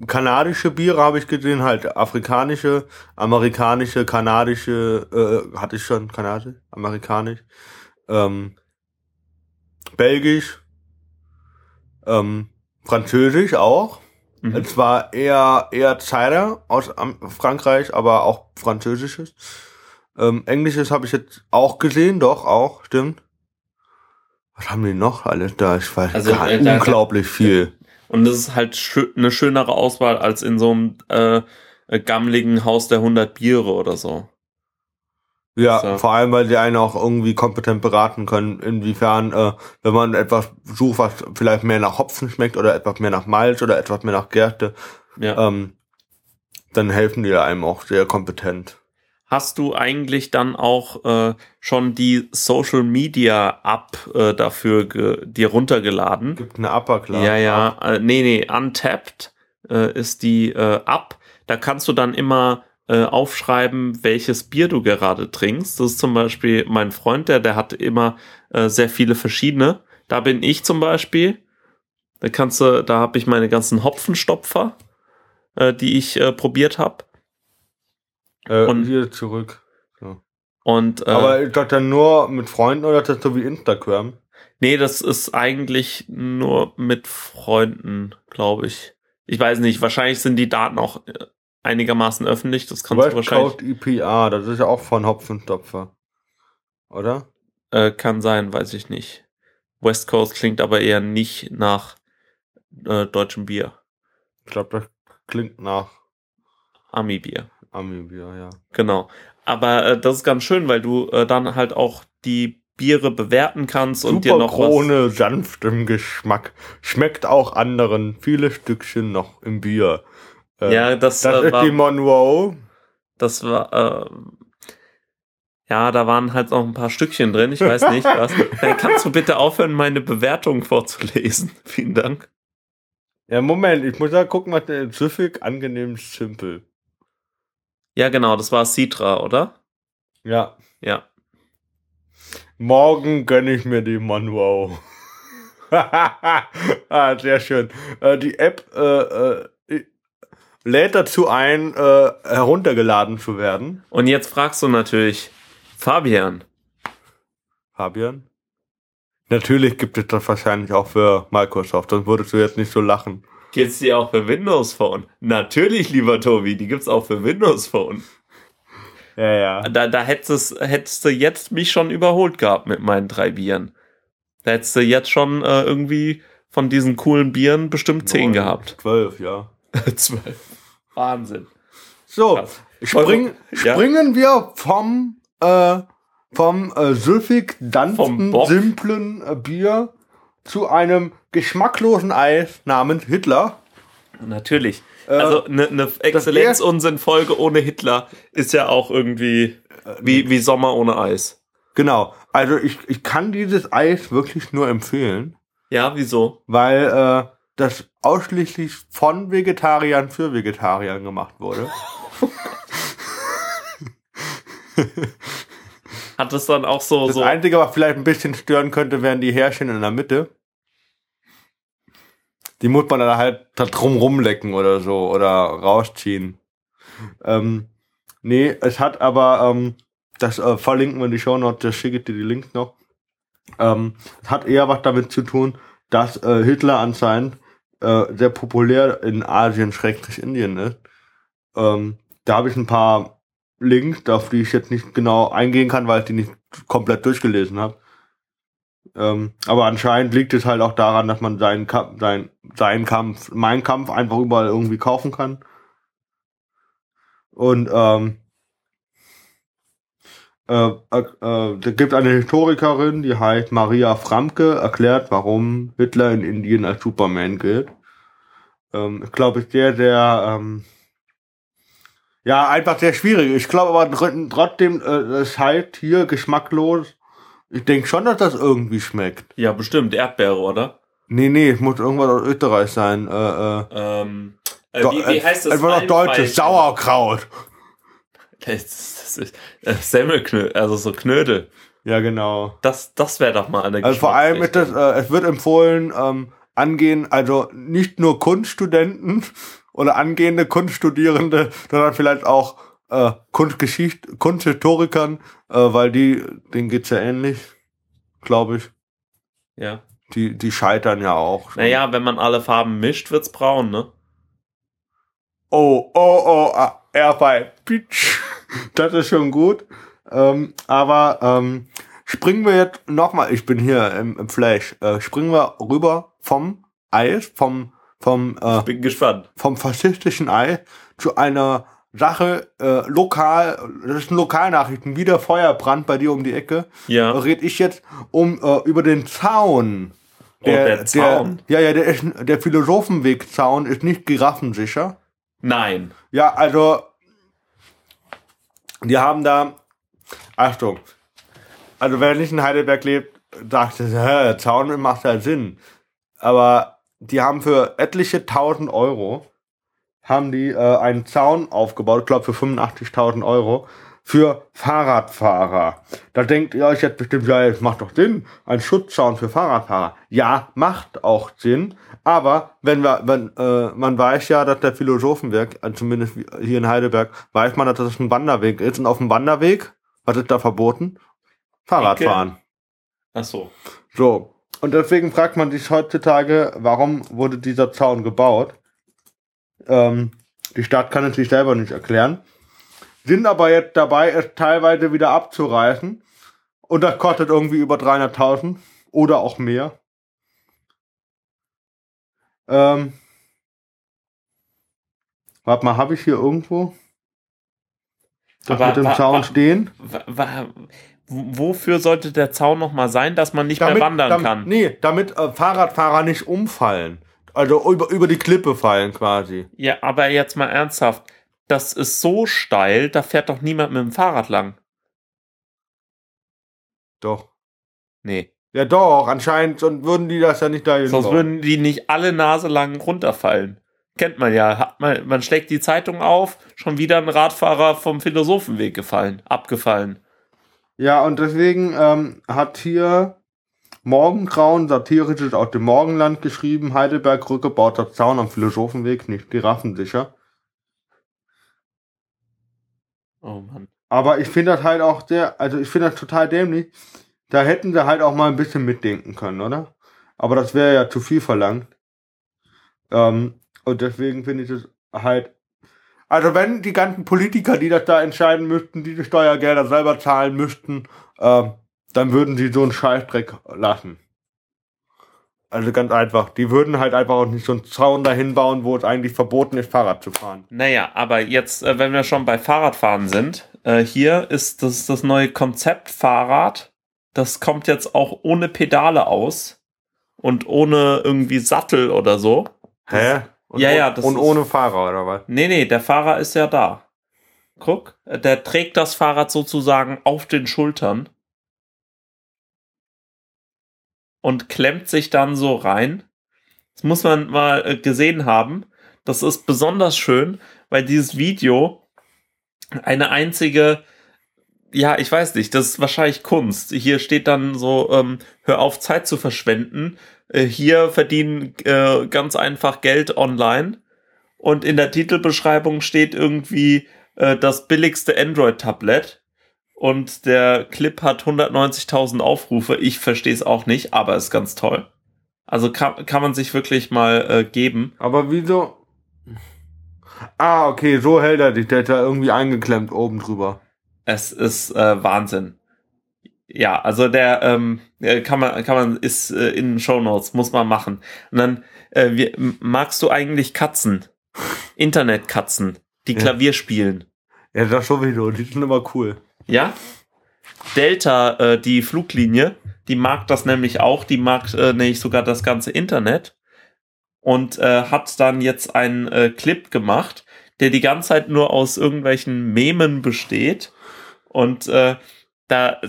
B: kanadische Biere habe ich gesehen, halt afrikanische, amerikanische, kanadische, äh, hatte ich schon, kanadisch, amerikanisch, ähm, belgisch, ähm, französisch auch.
C: Mhm.
B: Es war eher, eher Cider aus Frankreich, aber auch französisches. Ähm, Englisches habe ich jetzt auch gesehen, doch, auch, stimmt. Was haben die noch alles da? Ich weiß
C: Also,
B: gar
C: äh, da-
B: unglaublich viel.
C: Und das ist halt schö eine schönere Auswahl als in so einem äh, äh, gammeligen Haus der 100 Biere oder so.
B: Ja,
C: So.
B: vor allem, weil die einen auch irgendwie kompetent beraten können, inwiefern, äh, wenn man etwas sucht, was vielleicht mehr nach Hopfen schmeckt oder etwas mehr nach Malz oder etwas mehr nach Gärte,
C: Ja.
B: ähm, dann helfen die einem auch sehr kompetent.
C: Hast du eigentlich dann auch äh, schon die Social Media App äh, dafür dir runtergeladen?
B: Gibt eine Upper klar.
C: Ja, ja. Äh, nee, nee, Untapped äh, ist die äh, App. Da kannst du dann immer äh, aufschreiben, welches Bier du gerade trinkst. Das ist zum Beispiel mein Freund, der, der hat immer äh, sehr viele verschiedene. Da bin ich zum Beispiel. Da kannst du, da habe ich meine ganzen Hopfenstopfer, äh, die ich äh, probiert habe.
B: Äh,
C: Und-
B: hier zurück.
C: Und äh,
B: Aber ist das dann nur mit Freunden oder ist das so wie Instagram?
C: Nee, das ist eigentlich nur mit Freunden, glaube ich. Ich weiß nicht, wahrscheinlich sind die Daten auch äh, einigermaßen öffentlich. Das kannst du
B: West
C: wahrscheinlich.
B: Coast EPA, das ist ja auch von Hopfenstopfer. Oder?
C: Äh, kann sein, weiß ich nicht. West Coast klingt aber eher nicht nach äh, deutschem Bier.
B: Ich glaube, das klingt nach
C: Ami-Bier.
B: Ami-Bier, ja.
C: Genau. Aber äh, das ist ganz schön, weil du äh, dann halt auch die Biere bewerten kannst und dir
B: Super
C: noch was.
B: Krone, sanftem Geschmack. Schmeckt auch anderen. Viele Stückchen noch im Bier. Äh,
C: Ja, das,
B: das
C: äh, war,
B: die Monroe.
C: das war, äh, ja, da waren halt noch ein paar Stückchen drin, ich weiß nicht was. [laughs] Dann kannst du bitte aufhören, meine Bewertung vorzulesen. [laughs] Vielen Dank.
B: Ja, Moment, ich muss da gucken, was der Süffig angenehm simpel.
C: Ja, genau, das war Citra, oder?
B: Ja.
C: Ja.
B: Morgen gönne ich mir die Monroe. [laughs] ah, sehr schön. Äh, die App äh, äh, lädt dazu ein, äh, heruntergeladen zu werden.
C: Und jetzt fragst du natürlich, Fabian,
B: Fabian? Natürlich gibt es das wahrscheinlich auch für Microsoft, sonst würdest du jetzt nicht so lachen.
C: gibt's die auch für Windows Phone? Natürlich, lieber Tobi, die gibt's auch für Windows Phone.
B: Ja, ja.
C: Da, da hättest, hättest du jetzt mich schon überholt gehabt mit meinen drei Bieren. Da hättest du jetzt schon äh, irgendwie von diesen coolen Bieren bestimmt zehn gehabt.
B: Zwölf, ja. [laughs]
C: Zwölf. Wahnsinn.
B: So, spring,
C: Ja.
B: springen wir vom, äh, vom äh, süffig,
C: Bock.
B: simplen äh, Bier zu einem geschmacklosen Eis namens Hitler.
C: Natürlich.
B: Äh,
C: also eine ne Exzellenz-Unsinn-Folge ohne Hitler ist ja auch irgendwie wie, wie Sommer ohne Eis.
B: Genau. Also ich, ich kann dieses Eis wirklich nur empfehlen,
C: Ja, wieso?
B: weil äh, das ausschließlich von Vegetariern für Vegetarier gemacht wurde. [laughs]
C: Hat es dann auch so,
B: Das
C: so
B: Einzige, was vielleicht ein bisschen stören könnte, wären die Härchen in der Mitte. Die muss man dann halt da drum rumlecken oder so oder rausziehen. Ähm, nee, es hat aber, ähm, das äh, verlinken wir in die Show Notes, das schicke ich dir die Links noch. Ähm, es hat eher was damit zu tun, dass äh, Hitler anscheinend äh, sehr populär in Asien, schrägstrich Indien ist. Ähm, da habe ich ein paar Links, auf die ich jetzt nicht genau eingehen kann, weil ich die nicht komplett durchgelesen habe. Ähm, aber anscheinend liegt es halt auch daran, dass man seinen, Kampf, sein, seinen Kampf, meinen Kampf einfach überall irgendwie kaufen kann. Und ähm, äh, äh, äh, da gibt eine Historikerin, die heißt Maria Framke, erklärt, warum Hitler in Indien als Superman gilt. Ähm, ich glaube, ist sehr, sehr, ähm, ja, einfach sehr schwierig. Ich glaube aber tr- trotzdem, äh, es halt hier geschmacklos. Ich denke schon, dass das irgendwie schmeckt.
C: ja bestimmt Erdbeere, oder?
B: Nee, nee, es muss irgendwas aus Österreich sein. Äh, äh,
C: Ähm, äh, wie, wie heißt das?
B: Einfach noch deutsches, Sauerkraut.
C: Das, das ist äh, Semmelknödel, also so Knödel.
B: Ja, genau.
C: Das, das wäre doch mal eine
B: Also vor allem ist das, äh, es wird empfohlen, ähm, angehen, also nicht nur Kunststudenten [laughs] oder angehende Kunststudierende, sondern vielleicht auch äh, Kunstgeschicht, Kunsthistorikern, äh, weil die, denen geht's ja ähnlich, glaube ich.
C: Ja.
B: Die, die scheitern ja auch. schon.
C: Naja, wenn man alle Farben mischt, wird's braun, ne?
B: Oh, oh, oh, ah, er bei Pitch. Das ist schon gut. Ähm, aber ähm, springen wir jetzt nochmal, ich bin hier im, im Flash, äh, springen wir rüber vom Eis, vom, vom, äh,
C: Bin gespannt.
B: vom faschistischen Ei zu einer Sache äh, lokal, das ist ein Lokalnachrichten, wieder Feuerbrand bei dir um die Ecke.
C: Ja.
B: Red ich jetzt um äh, über den Zaun.
C: Oh, der Zaun.
B: ja, ja, der, ist, der Philosophenwegzaun ist nicht giraffensicher.
C: Nein.
B: Ja, also die haben da, Achtung, also wer nicht in Heidelberg lebt, dachte, hä, Zaun macht ja Sinn. Aber die haben für etliche tausend Euro, haben die äh, einen Zaun aufgebaut, ich glaube für 85.000 Euro, für Fahrradfahrer. Da denkt ihr euch jetzt bestimmt, ja, es macht doch Sinn, ein Schutzzaun für Fahrradfahrer. Ja, macht auch Sinn, aber wenn wir, wenn, äh, man weiß ja, dass der Philosophenweg, also zumindest hier in Heidelberg, weiß man, dass das ein Wanderweg ist. Und auf dem Wanderweg, was ist da verboten? Fahrradfahren.
C: Ach so.
B: So. Und deswegen fragt man sich heutzutage, warum wurde dieser Zaun gebaut? Ähm, die Stadt kann es sich selber nicht erklären. Sind aber jetzt dabei, es teilweise wieder abzureißen. Und das kostet irgendwie über 300.000 oder auch mehr. Ähm, warte mal, habe ich hier irgendwo das
C: Aber
B: mit dem
C: wa-
B: Zaun
C: wa-
B: stehen?
C: Wofür sollte der Zaun noch mal sein, dass man nicht mehr wandern
B: damit,
C: kann?
B: Nee, damit äh, Fahrradfahrer nicht umfallen. Also über, über die Klippe fallen quasi.
C: Ja, aber jetzt mal ernsthaft. Das ist so steil, da fährt doch niemand mit dem Fahrrad lang.
B: Doch.
C: Nee.
B: Ja doch, anscheinend sonst würden die das ja nicht dahin
C: Sonst
B: bauen.
C: würden die nicht alle Nase lang runterfallen. Kennt man ja. Hat man, man schlägt die Zeitung auf, schon wieder ein Radfahrer vom Philosophenweg gefallen, abgefallen.
B: Ja, und deswegen ähm, hat hier Morgengrauen satirisches aus dem Morgenland geschrieben, Heidelberg rückgebauter Zaun am Philosophenweg, nicht giraffensicher.
C: Oh Mann.
B: Aber ich finde das halt auch sehr, also ich finde das total dämlich. Da hätten sie halt auch mal ein bisschen mitdenken können, oder? Aber das wäre ja zu viel verlangt. Ähm, und deswegen finde ich es halt. Also wenn die ganzen Politiker, die das da entscheiden müssten, diese Steuergelder selber zahlen müssten, ähm, dann würden sie so einen Scheißdreck lassen. Also ganz einfach. Die würden halt einfach auch nicht so einen Zaun dahin bauen, wo es eigentlich verboten ist, Fahrrad zu fahren.
C: Naja, aber jetzt, äh, wenn wir schon bei Fahrradfahren sind, äh, hier ist das, das neue Konzept Fahrrad. Das kommt jetzt auch ohne Pedale aus und ohne irgendwie Sattel oder so.
B: Hä? Und
C: Ja, ja, das
B: Und
C: ist-
B: ohne Fahrer, oder was?
C: Nee, nee, der Fahrer ist ja da. Guck, äh, der trägt das Fahrrad sozusagen auf den Schultern und klemmt sich dann so rein. Das muss man mal äh, gesehen haben. Das ist besonders schön, weil dieses Video eine einzige, ja, ich weiß nicht, das ist wahrscheinlich Kunst. Hier steht dann so, ähm, hör auf Zeit zu verschwenden. Äh, hier verdienen äh, ganz einfach Geld online. Und in der Titelbeschreibung steht irgendwie äh, das billigste Android-Tablet. Und der Clip hat 190.000 Aufrufe. Ich verstehe es auch nicht, aber ist ganz toll. Also kann, kann man sich wirklich mal äh, geben.
B: Aber wieso? Ah, okay, so hält er dich. Der hat da irgendwie eingeklemmt oben drüber.
C: Es ist äh, Wahnsinn. Ja, also der ähm, äh, kann man kann man ist äh, in den Show Notes muss man machen. Und dann äh, wir, m- magst du eigentlich Katzen? [laughs] Internetkatzen, die
B: Ja.
C: Klavier spielen.
B: Ja, das sowieso. Die sind immer cool.
C: Ja? Delta, äh, die Fluglinie, die mag das nämlich auch, die mag äh, nämlich sogar das ganze Internet und äh, hat dann jetzt einen äh, Clip gemacht, der die ganze Zeit nur aus irgendwelchen Memen besteht und äh, da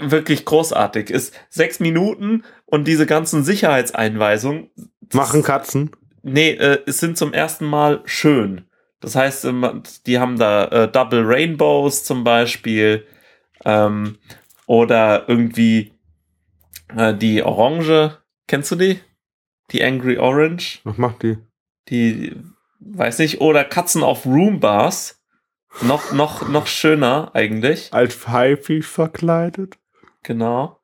C: wirklich großartig ist. Sechs Minuten und diese ganzen Sicherheitseinweisungen.
B: Machen Katzen.
C: Nee, äh, es sind zum ersten Mal schön. Das heißt, ähm, die haben da äh, Double Rainbows zum Beispiel ähm, oder irgendwie äh, die Orange. Kennst du die? Die Angry Orange?
B: Was macht die?
C: Die, weiß nicht, oder Katzen auf Roombars. Noch, noch, noch schöner eigentlich.
B: Als Haifisch verkleidet?
C: Genau.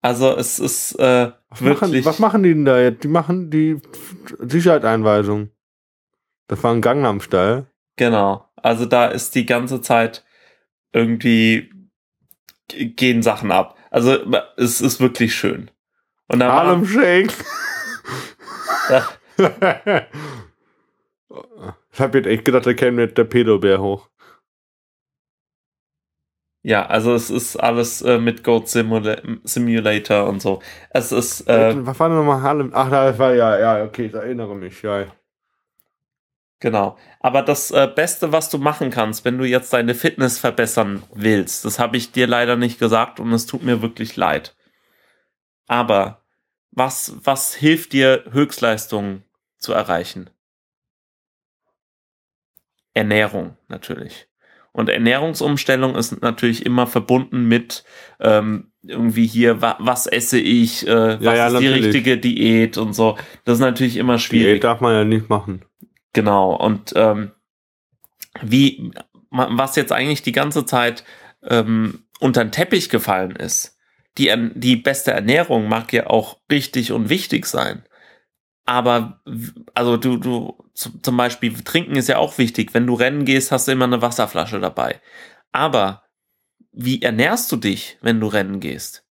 C: Also es ist äh,
B: Was machen,
C: wirklich.
B: was machen die denn da jetzt? Die machen die Sicherheitseinweisung. Das war ein Gangnam Style.
C: Genau. Also da ist die ganze Zeit irgendwie gehen Sachen ab. Also es ist wirklich schön. Und da
B: Harlem Shake. [laughs] Ich habe jetzt echt gedacht, da käme jetzt der Pedobär hoch.
C: Ja, also es ist alles äh, mit Goat Simula Simulator und so. Es ist, äh,
B: Was war denn nochmal Harlem? Ach, das war ja, ja, okay, ich erinnere mich, ja.
C: Genau. Aber das äh, Beste, was du machen kannst, wenn du jetzt deine Fitness verbessern willst, das habe ich dir leider nicht gesagt und es tut mir wirklich leid. Aber was, was hilft dir, Höchstleistungen zu erreichen? Ernährung natürlich. Und Ernährungsumstellung ist natürlich immer verbunden mit ähm, irgendwie hier, wa was esse ich, äh, was
B: Ja, ja,
C: ist die richtige Diät und so. Das ist natürlich immer schwierig.
B: Diät darf man ja nicht machen.
C: Genau. Und ähm, wie, was jetzt eigentlich die ganze Zeit ähm, unter den Teppich gefallen ist, die, die beste Ernährung mag ja auch richtig und wichtig sein. Aber, also du, du, zum Beispiel, trinken ist ja auch wichtig. Wenn du rennen gehst, hast du immer eine Wasserflasche dabei. Aber wie ernährst du dich, wenn du rennen gehst?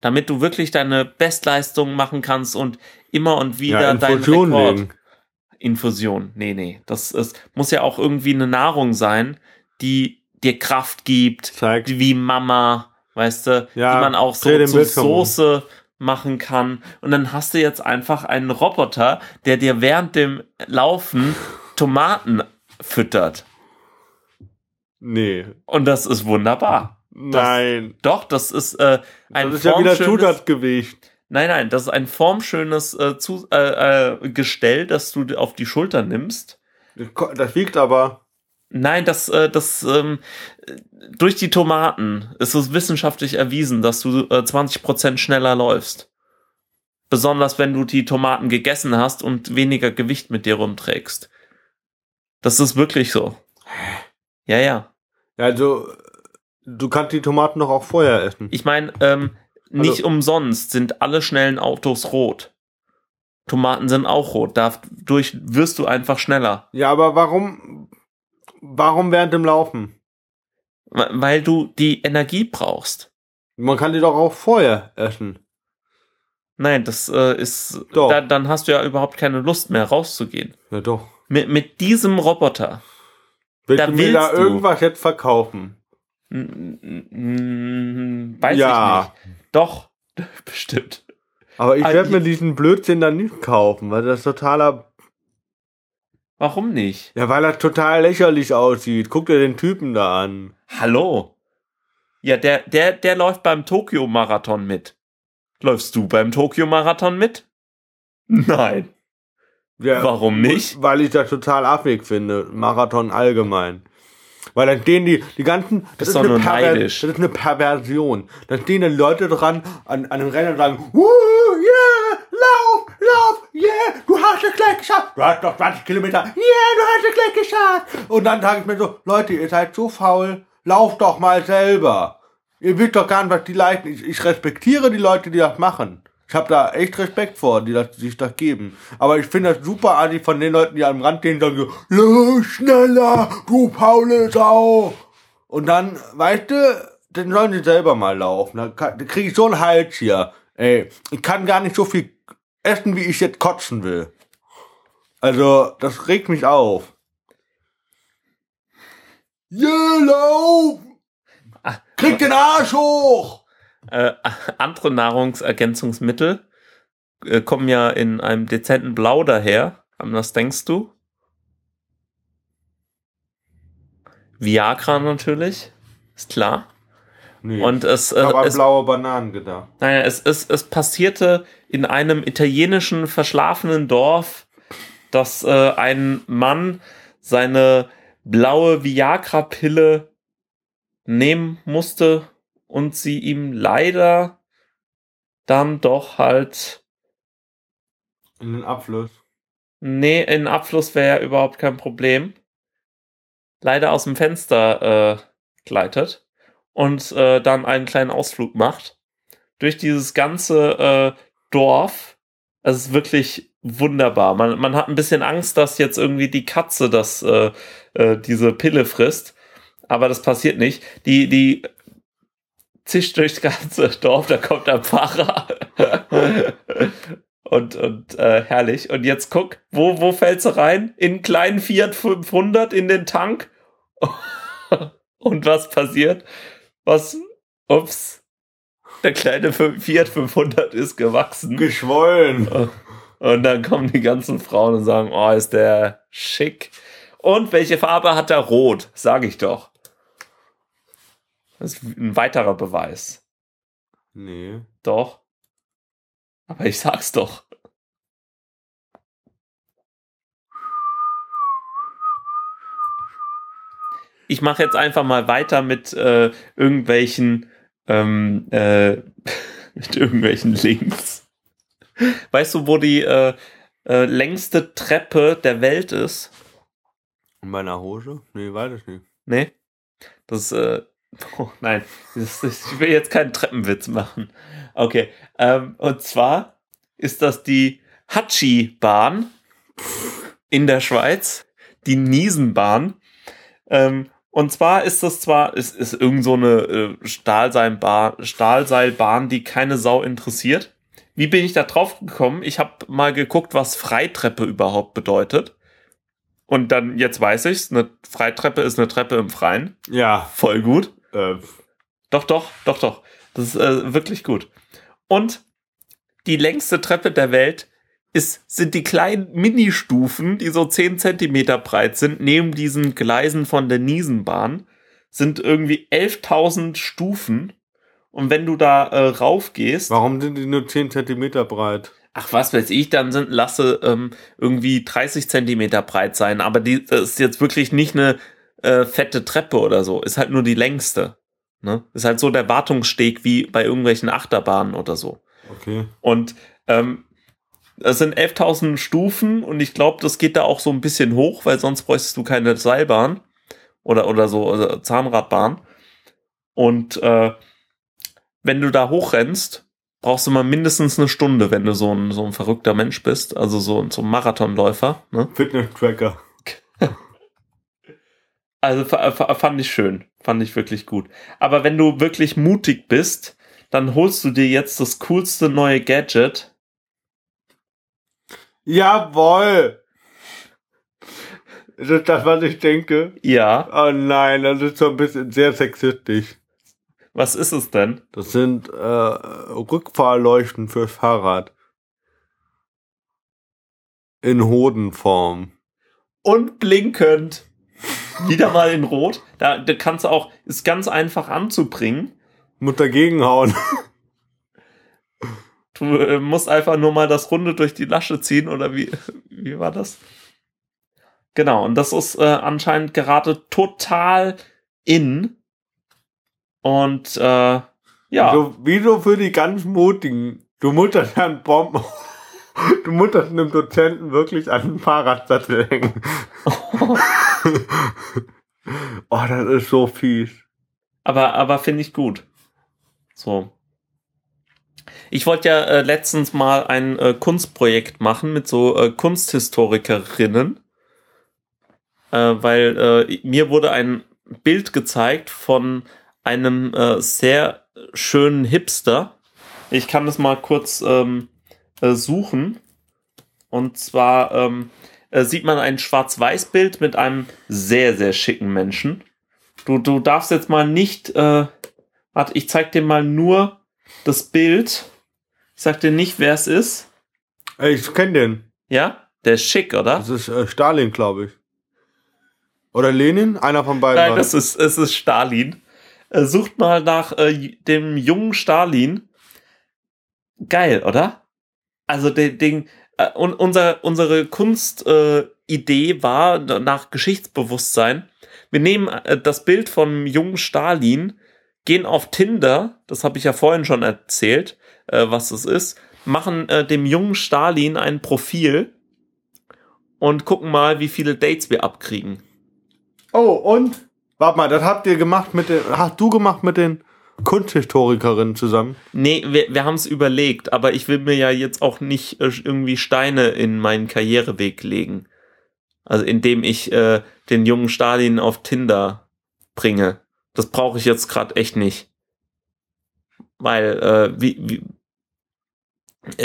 C: Damit du wirklich deine Bestleistung machen kannst und immer und wieder
B: Ja,
C: deinen Rekord.
B: legen.
C: Infusion. Nee, nee. Das ist, muss ja auch irgendwie eine Nahrung sein, die dir Kraft gibt,
B: Zeigt.
C: wie Mama, weißt du,
B: Ja,
C: die man auch so
B: dreh den
C: zu
B: Bildschirm um.
C: Soße machen kann. Und dann hast du jetzt einfach einen Roboter, der dir während dem Laufen Tomaten füttert.
B: Nee.
C: Und das ist wunderbar.
B: Nein.
C: Doch, das ist äh, ein
B: das ist ja wieder
C: formschönes-
B: Zusatzgewicht.
C: Nein, nein, das ist ein formschönes äh, zu, äh, äh, Gestell, das du auf die Schulter nimmst.
B: Das wiegt aber.
C: Nein, das, äh, das ähm, äh, durch die Tomaten ist es wissenschaftlich erwiesen, dass du äh, 20% schneller läufst. Besonders wenn du die Tomaten gegessen hast und weniger Gewicht mit dir rumträgst. Das ist wirklich so. Ja, ja.
B: Ja, also, du kannst die Tomaten doch auch vorher essen.
C: Ich meine, ähm, nicht
B: Also-
C: umsonst sind alle schnellen Autos rot. Tomaten sind auch rot. Dadurch wirst du einfach schneller.
B: Ja, aber warum, warum während dem Laufen?
C: Weil du die Energie brauchst.
B: Man kann die doch auch vorher essen.
C: Nein, das äh, ist.
B: Doch.
C: Da, dann hast du ja überhaupt keine Lust mehr rauszugehen.
B: Ja, doch.
C: Mit, mit diesem Roboter.
B: Willst
C: Da
B: du mir da
C: du.
B: irgendwas jetzt verkaufen?
C: n- Weiß
B: Ja.
C: ich nicht. Doch, [laughs] bestimmt.
B: Aber ich werde mir diesen Blödsinn dann nicht kaufen, weil das totaler,
C: Warum nicht?
B: ja, weil das total lächerlich aussieht. Guck dir den Typen da an.
C: Hallo. Ja, der, der, der läuft beim Tokio-Marathon mit. Läufst du beim Tokio-Marathon mit? Nein.
B: Ja,
C: Warum nicht?
B: Weil ich das total affig finde. Marathon allgemein. Weil dann stehen die, die ganzen, das
C: Bist
B: ist,
C: doch
B: eine
C: nur neidisch.
B: das ist eine Perversion. Da stehen dann Leute dran, an, an den Rennen und sagen, Woo, yeah, lauf, lauf, yeah, du hast es gleich geschafft. Du hast noch 20 Kilometer, yeah, du hast es gleich geschafft. Und dann sage ich mir so, Leute, ihr seid so faul, lauft doch mal selber. Ihr wisst doch gar nicht, was die leisten. Ich, ich respektiere die Leute, die das machen. Ich habe da echt Respekt vor, die das, die sich das geben. Aber ich finde das super assi von den Leuten, die am Rand stehen und sagen so, "Lauf schneller, du faule Sau. Und dann, weißt du, dann sollen die selber mal laufen. Dann, dann kriege ich so einen Hals hier. Ey, ich kann gar nicht so viel essen, wie ich jetzt kotzen will. Also, das regt mich auf. Yeah, lauf! Krieg den Arsch hoch!
C: Äh, [laughs] andere Nahrungsergänzungsmittel äh, kommen ja in einem dezenten Blau daher. An was denkst du? Viagra natürlich, ist klar.
B: Nee,
C: Und es,
B: ich
C: äh,
B: habe an
C: es,
B: blaue Bananen gedacht.
C: naja, es, es, es passierte in einem italienischen verschlafenen Dorf, dass äh, ein Mann seine blaue Viagra-Pille nehmen musste und sie ihm leider dann doch halt,
B: In den Abfluss.
C: nee, in Abfluss wäre ja überhaupt kein Problem, leider aus dem Fenster äh, gleitet und äh, dann einen kleinen Ausflug macht. Durch dieses ganze äh, Dorf. Es ist wirklich wunderbar. Man, man hat ein bisschen Angst, dass jetzt irgendwie die Katze das, äh, äh, diese Pille frisst. Aber das passiert nicht. Die, die zischt durchs ganze [laughs] Dorf, da kommt der Pfarrer. [laughs] und und äh, herrlich. Und jetzt guck, wo, wo fällt sie rein? In einen kleinen Fiat 500 in den Tank. [laughs] und was passiert? Was? Ups. Der kleine Fiat 500 ist gewachsen.
B: Geschwollen.
C: Und dann kommen die ganzen Frauen und sagen, oh, ist der schick. Und welche Farbe hat er? Rot, sage ich doch. Das ist ein weiterer Beweis.
B: Nee.
C: Doch. Aber ich sag's doch. Ich mache jetzt einfach mal weiter mit äh, irgendwelchen ähm, äh, [laughs] mit irgendwelchen Links. Weißt du, wo die äh, äh, längste Treppe der Welt ist?
B: In meiner Hose? Nee, weiß ich nicht.
C: Nee. Das äh, oh, nein, das, ich will jetzt keinen Treppenwitz machen. Okay. Ähm, und zwar ist das die Hatschi-Bahn in der Schweiz, die Niesenbahn. Ähm, und zwar ist das zwar, ist, ist irgend so eine äh, Stahlseilbahn, Stahlseilbahn, die keine Sau interessiert. Wie bin ich da drauf gekommen? Ich habe mal geguckt, was Freitreppe überhaupt bedeutet. Und dann, jetzt weiß ich's, eine Freitreppe ist eine Treppe im Freien.
B: Ja.
C: Voll gut.
B: Äh,
C: Doch, doch, doch, doch. Das ist äh, wirklich gut. Und die längste Treppe der Welt ist, sind die kleinen Ministufen, die so 10 Zentimeter breit sind, neben diesen Gleisen von der Niesenbahn, sind irgendwie 11.000 Stufen. Und wenn du da äh, raufgehst,
B: warum sind die nur 10 Zentimeter breit?
C: ach was weiß ich, dann sind lasse ähm, irgendwie 30 Zentimeter breit sein. Aber die das ist jetzt wirklich nicht eine äh, fette Treppe oder so. Ist halt nur die längste. Ne? Ist halt so der Wartungssteg wie bei irgendwelchen Achterbahnen oder so.
B: Okay.
C: Und ähm, es sind 11.000 Stufen und ich glaube, das geht da auch so ein bisschen hoch, weil sonst bräuchtest du keine Seilbahn oder, oder so also Zahnradbahn. Und äh, wenn du da hochrennst, brauchst du mal mindestens eine Stunde, wenn du so ein, so ein verrückter Mensch bist, also so, so ein Marathonläufer. Ne?
B: Fitness-Tracker.
C: Also fand ich schön, fand ich wirklich gut. Aber wenn du wirklich mutig bist, dann holst du dir jetzt das coolste neue Gadget.
B: Jawoll! Ist das das, was ich denke?
C: Ja.
B: Oh nein, das ist so ein bisschen sehr sexistisch.
C: Was ist es denn?
B: Das sind äh, Rückfahrleuchten fürs Fahrrad. In Hodenform.
C: Und blinkend. Wieder mal in Rot. Da, da kannst du auch, ist ganz einfach anzubringen.
B: Muss dagegen hauen.
C: Du äh, musst einfach nur mal das Runde durch die Lasche ziehen oder wie, [laughs] wie war das? Genau, und das ist äh, anscheinend gerade total in. Und äh, ja.
B: So, wie so für die ganz Mutigen. Du musst das an Bomben. Du musst das einem Dozenten wirklich an den Fahrradsattel hängen. [laughs] oh, das ist so fies.
C: Aber, aber finde ich gut. So. Ich wollte ja äh, letztens mal ein äh, Kunstprojekt machen mit so äh, Kunsthistorikerinnen, äh, weil äh, mir wurde ein Bild gezeigt von einem äh, sehr schönen Hipster. Ich kann das mal kurz ähm, äh, suchen. Und zwar ähm, äh, sieht man ein Schwarz-Weiß-Bild mit einem sehr, sehr schicken Menschen. Du, du darfst jetzt mal nicht, äh, warte, ich zeig dir mal nur das Bild. Ich sag dir nicht, wer es ist.
B: Ich kenn den.
C: Ja? Der ist schick, oder?
B: Das ist äh, Stalin, glaube ich. Oder Lenin? Einer von beiden.
C: Nein, das ist, es ist Stalin. Äh, sucht mal nach äh, dem jungen Stalin. Geil, oder? Also den, den äh, und unser, unsere Kunstidee äh, war nach Geschichtsbewusstsein. Wir nehmen äh, das Bild vom jungen Stalin, gehen auf Tinder, das habe ich ja vorhin schon erzählt, äh, was das ist, machen äh, dem jungen Stalin ein Profil und gucken mal, wie viele Dates wir abkriegen.
B: Oh, und? Warte mal, das habt ihr gemacht mit den. Hast du gemacht mit den Kunsthistorikerinnen zusammen?
C: Nee, wir, wir haben es überlegt, aber ich will mir ja jetzt auch nicht äh, irgendwie Steine in meinen Karriereweg legen. Also indem ich äh, den jungen Stalin auf Tinder bringe. Das brauche ich jetzt gerade echt nicht. weil äh, wie, wie,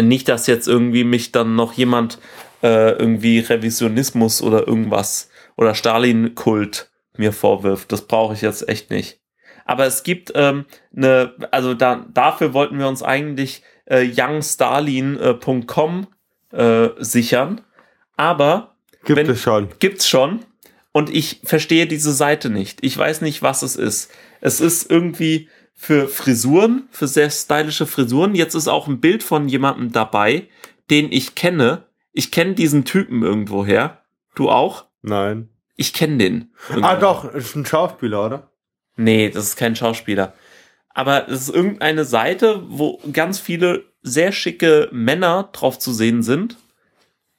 C: nicht, dass jetzt irgendwie mich dann noch jemand äh, irgendwie Revisionismus oder irgendwas oder Stalin-Kult mir vorwirft. Das brauche ich jetzt echt nicht. Aber es gibt ähm, eine, also da, dafür wollten wir uns eigentlich äh, youngstalin.com äh, sichern. Aber
B: Gibt
C: wenn,
B: es schon.
C: Gibt's schon. Und ich verstehe diese Seite nicht. Ich weiß nicht, was es ist. Es ist irgendwie für Frisuren, für sehr stylische Frisuren. Jetzt ist auch ein Bild von jemandem dabei, den ich kenne. Ich kenne diesen Typen irgendwoher. Du auch?
B: Nein.
C: Ich kenne den.
B: Ah, doch, ist ein Schauspieler, oder?
C: Nee, das ist kein Schauspieler. Aber es ist irgendeine Seite, wo ganz viele sehr schicke Männer drauf zu sehen sind.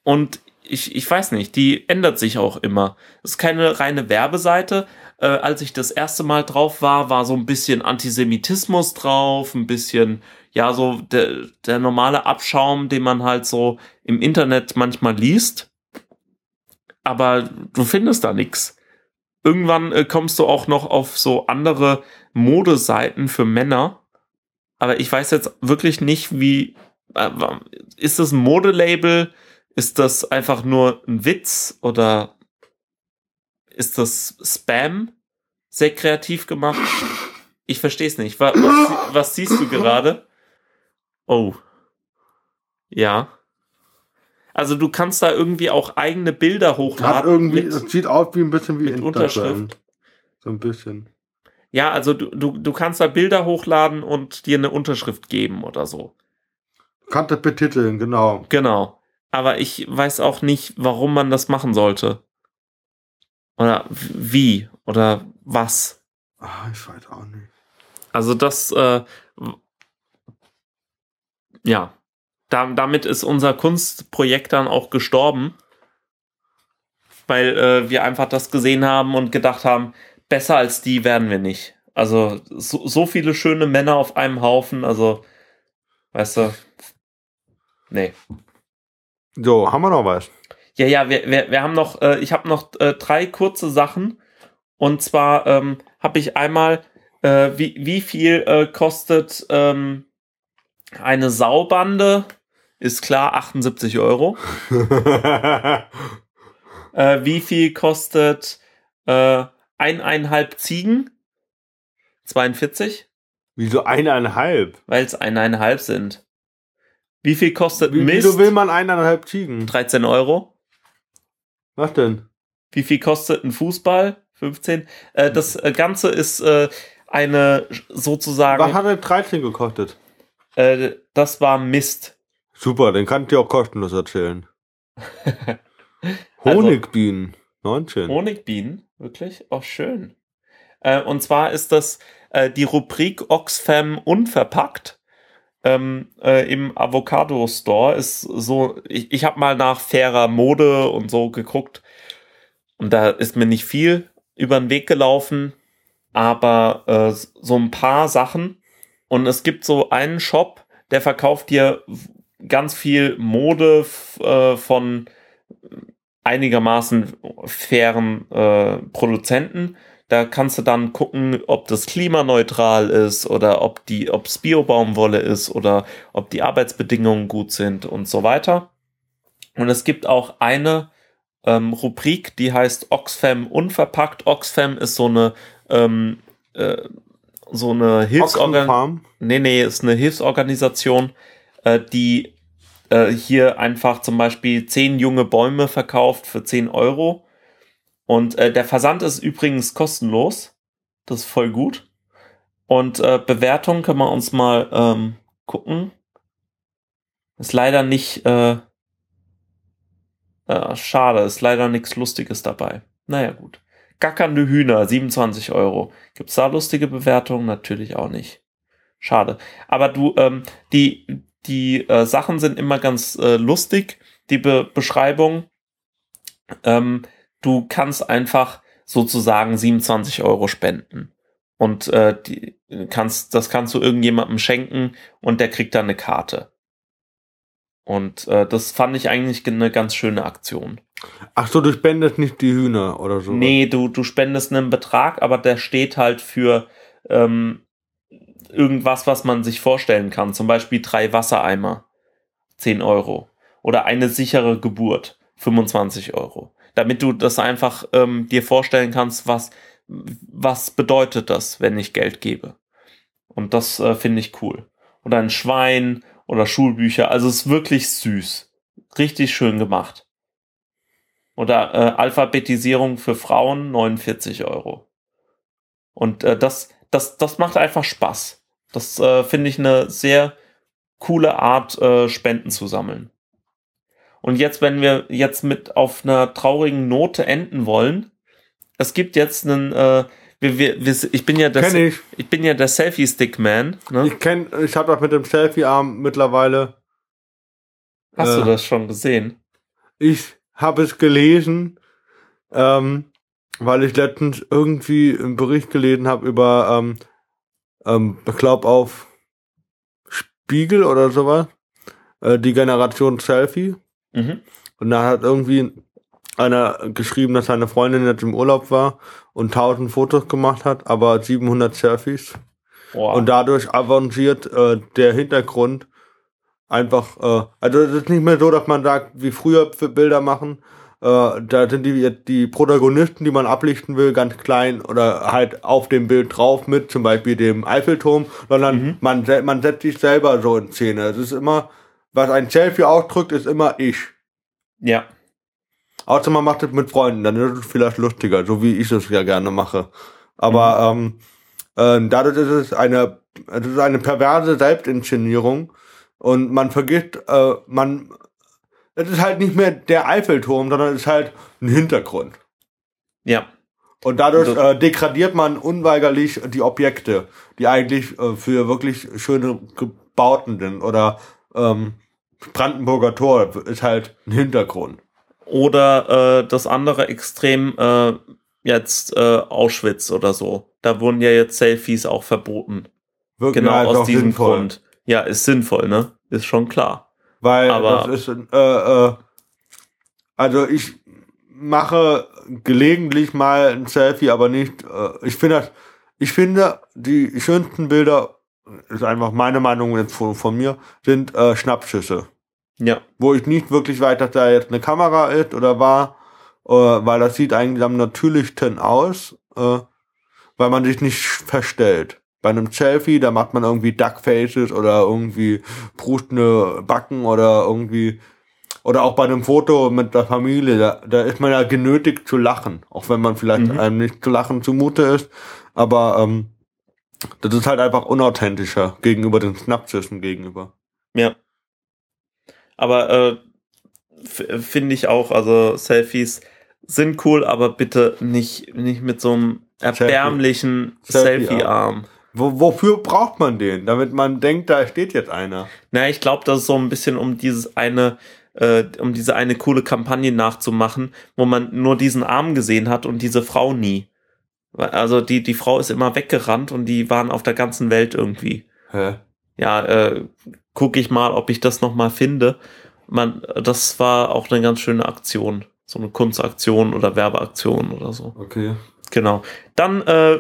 C: Und ich, ich weiß nicht, die ändert sich auch immer. Es ist keine reine Werbeseite. Äh, als ich das erste Mal drauf war, war so ein bisschen Antisemitismus drauf, ein bisschen, ja, so der, der normale Abschaum, den man halt so im Internet manchmal liest. Aber du findest da nichts. Irgendwann äh, kommst du auch noch auf so andere Modeseiten für Männer. Aber ich weiß jetzt wirklich nicht, wie. Äh, ist das ein Modelabel? Ist das einfach nur ein Witz? Oder ist das Spam? Sehr kreativ gemacht. Ich verstehe es nicht. Was, was, was siehst du gerade? Oh. Ja. Also du kannst da irgendwie auch eigene Bilder
B: Hat
C: hochladen.
B: irgendwie,
C: mit-
B: es sieht aus wie ein bisschen wie
C: mit
B: Instagram.
C: Unterschrift.
B: So ein bisschen.
C: Ja, also du, du, du kannst da Bilder hochladen und dir eine Unterschrift geben oder so.
B: Kannte betiteln, genau.
C: Genau. Aber ich weiß auch nicht, warum man das machen sollte. Oder wie oder was.
B: Ah, ich weiß auch nicht.
C: Also das, äh, ja, da, damit ist unser Kunstprojekt dann auch gestorben, weil äh, wir einfach das gesehen haben und gedacht haben, besser als die werden wir nicht. Also so, so viele schöne Männer auf einem Haufen, also, weißt du, nee.
B: So, haben wir noch was?
C: Ja, ja, wir, wir, wir haben noch, äh, ich habe noch äh, drei kurze Sachen. Und zwar ähm, habe ich einmal, äh, wie, wie viel äh, kostet ähm, eine Saubande? Ist klar, 78 Euro. [laughs] Äh, wie viel kostet äh, eineinhalb Ziegen? 42,
B: Wieso eineinhalb?
C: weil es eineinhalb sind. Wie viel kostet
B: Wie,
C: Mist?
B: wieso will man eineinhalb Ziegen?
C: 13 Euro.
B: Was denn?
C: Wie viel kostet ein Fußball? 15. Äh, das äh, Ganze ist äh, eine
B: Was
C: sozusagen.
B: hat denn 13 gekostet?
C: Äh, das war Mist.
B: Super, den kann ich dir auch kostenlos erzählen. [laughs]
C: Also-
B: Honigbienen, 19.
C: Honigbienen, wirklich? Oh, schön. Äh, und zwar ist das äh, die Rubrik Oxfam unverpackt. Ähm, äh, Im Avocado Store ist so, ich, ich habe mal nach fairer Mode und so geguckt. Und da ist mir nicht viel über den Weg gelaufen, aber äh, so ein paar Sachen. Und es gibt so einen Shop, der verkauft dir ganz viel Mode äh, von einigermaßen fairen äh, Produzenten. Da kannst du dann gucken, ob das klimaneutral ist oder ob die, ob es Biobaumwolle ist oder ob die Arbeitsbedingungen gut sind und so weiter. Und es gibt auch eine ähm, Rubrik, die heißt Oxfam unverpackt. Oxfam ist so eine ähm, äh, so eine Hilfsorganisation. Nee, nee, ist eine Hilfsorganisation, äh, die äh, hier einfach zum Beispiel zehn junge Bäume verkauft für 10 Euro. Und äh, der Versand ist übrigens kostenlos. Das ist voll gut. Und äh, Bewertung können wir uns mal ähm, gucken. Ist leider nicht, äh, äh, schade, ist leider nichts Lustiges dabei. Naja, gut. Gackernde Hühner, 27 Euro. Gibt's da lustige Bewertungen? Natürlich auch nicht. Schade. Aber du, ähm, die, die äh, Sachen sind immer ganz äh, lustig, die Be Beschreibung. Ähm, du kannst einfach sozusagen 27 Euro spenden. Und äh, die kannst, das kannst du irgendjemandem schenken und der kriegt dann eine Karte. Und äh, das fand ich eigentlich eine ganz schöne Aktion.
B: Ach so, du spendest nicht die Hühner oder so.
C: Nee, du, du spendest einen Betrag, aber der steht halt für, ähm, irgendwas, was man sich vorstellen kann. Zum Beispiel drei Wassereimer, 10 Euro. Oder eine sichere Geburt, 25 Euro. Damit du das einfach ähm, dir vorstellen kannst, was, was bedeutet das, wenn ich Geld gebe. Und das äh, finde ich cool. Oder ein Schwein oder Schulbücher. Also es ist wirklich süß. Richtig schön gemacht. Oder äh, Alphabetisierung für Frauen 49 Euro. Und äh, das, das, das macht einfach Spaß. Das äh, finde ich eine sehr coole Art, äh, Spenden zu sammeln. Und jetzt, wenn wir jetzt mit auf einer traurigen Note enden wollen, es gibt jetzt einen, äh, wir, wir, wir, ich bin ja das,
B: ich.
C: ich bin ja der Selfie Stick Man. Ne?
B: Ich kenn, ich habe das mit dem Selfie-Arm mittlerweile.
C: Hast
B: äh,
C: du das schon gesehen?
B: Ich habe es gelesen, ähm, weil ich letztens irgendwie einen Bericht gelesen habe über, ähm, ähm, ich glaube auf Spiegel oder sowas, äh, die Generation Selfie.
C: Mhm.
B: Und da hat irgendwie einer geschrieben, dass seine Freundin jetzt im Urlaub war und 1000 Fotos gemacht hat, aber 700 Selfies.
C: Boah.
B: Und dadurch avanciert äh, der Hintergrund einfach, äh, also es ist nicht mehr so, dass man sagt, wie früher für Bilder machen, äh, da sind die, die Protagonisten, die man ablichten will, ganz klein oder halt auf dem Bild drauf mit, zum Beispiel dem Eiffelturm, sondern
C: Mhm.
B: man, man setzt sich selber so in Szene. Es ist immer, was ein Selfie ausdrückt, ist immer ich.
C: ja.
B: Außer man macht es mit Freunden, dann ist es vielleicht lustiger, so wie ich es ja gerne mache. Aber ähm, äh, dadurch ist es eine, es ist eine perverse Selbstinszenierung und man vergisst, äh, man, es ist halt nicht mehr der Eiffelturm, sondern es ist halt ein Hintergrund.
C: Ja.
B: Und dadurch
C: Das-
B: äh, degradiert man unweigerlich die Objekte, die eigentlich äh, für wirklich schöne Gebauten sind. Oder ähm, Brandenburger Tor ist halt ein Hintergrund.
C: Oder äh, das andere Extrem äh, jetzt äh, Auschwitz oder so. Da wurden ja jetzt Selfies auch verboten.
B: Wirklich
C: Genau
B: halt
C: aus diesem
B: sinnvoll.
C: Grund. Ja, ist sinnvoll, ne? Ist schon klar.
B: Weil
C: Aber-
B: das ist, äh, äh, also ich mache gelegentlich mal ein Selfie, aber nicht, äh, ich finde das, ich finde, die schönsten Bilder, ist einfach meine Meinung jetzt von, von mir, sind äh, Schnappschüsse.
C: Ja.
B: Wo ich nicht wirklich weiß, dass da jetzt eine Kamera ist oder war, äh, weil das sieht eigentlich am natürlichsten aus, äh, weil man sich nicht verstellt. Bei einem Selfie, da macht man irgendwie Duckfaces oder irgendwie prustende Backen oder irgendwie oder auch bei einem Foto mit der Familie, da, da ist man ja genötigt zu lachen, auch wenn man vielleicht
C: Mhm.
B: einem nicht zu lachen zumute ist, aber ähm, das ist halt einfach unauthentischer gegenüber den Schnappschüssen gegenüber.
C: Ja. Aber äh, finde ich auch, also Selfies sind cool, aber bitte nicht, nicht mit so einem erbärmlichen
B: Selfie-Arm.
C: Selfie-Arm.
B: Wo, wofür braucht man den? Damit man denkt, da steht jetzt einer.
C: Na, ich glaube, das ist so ein bisschen um dieses eine, äh, um diese eine coole Kampagne nachzumachen, wo man nur diesen Arm gesehen hat und diese Frau nie. Also die, die Frau ist immer weggerannt und die waren auf der ganzen Welt irgendwie.
B: Hä?
C: Ja, äh, gucke ich mal, ob ich das noch mal finde. Man, das war auch eine ganz schöne Aktion. So eine Kunstaktion oder Werbeaktion oder so.
B: Okay.
C: Genau. Dann äh,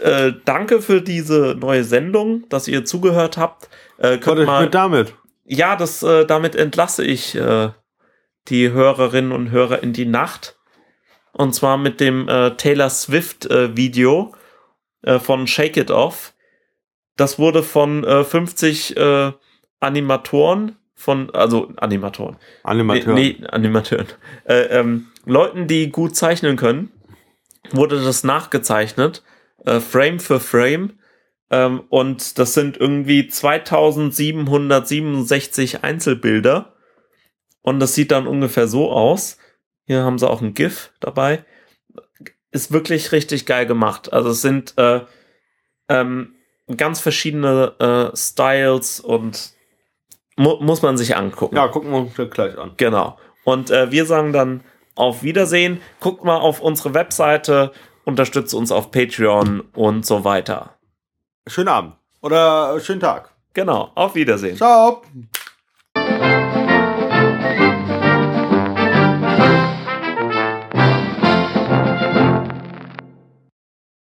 C: äh, danke für diese neue Sendung, dass ihr zugehört habt. Äh, könnt mal,
B: mit damit.
C: ja, das, äh, damit entlasse ich äh, die Hörerinnen und Hörer in die Nacht. Und zwar mit dem äh, Taylor Swift äh, Video äh, von Shake It Off. Das wurde von äh, 50 äh, Animatoren von, also Animatoren,
B: Animateur.
C: Nee, nee Animateuren. Äh, ähm, Leuten, die gut zeichnen können, wurde das nachgezeichnet, äh, Frame für Frame. Ähm, und das sind irgendwie 2767 Einzelbilder. Und das sieht dann ungefähr so aus. Hier haben sie auch ein GIF dabei. Ist wirklich richtig geil gemacht. Also es sind äh, ähm, ganz verschiedene äh, Styles und mu muss man sich angucken.
B: Ja, gucken wir uns gleich an.
C: Genau. Und äh, wir sagen dann auf Wiedersehen. Guckt mal auf unsere Webseite, unterstützt uns auf Patreon und so weiter.
B: Schönen Abend. Oder schönen Tag.
C: Genau, auf Wiedersehen.
B: Ciao.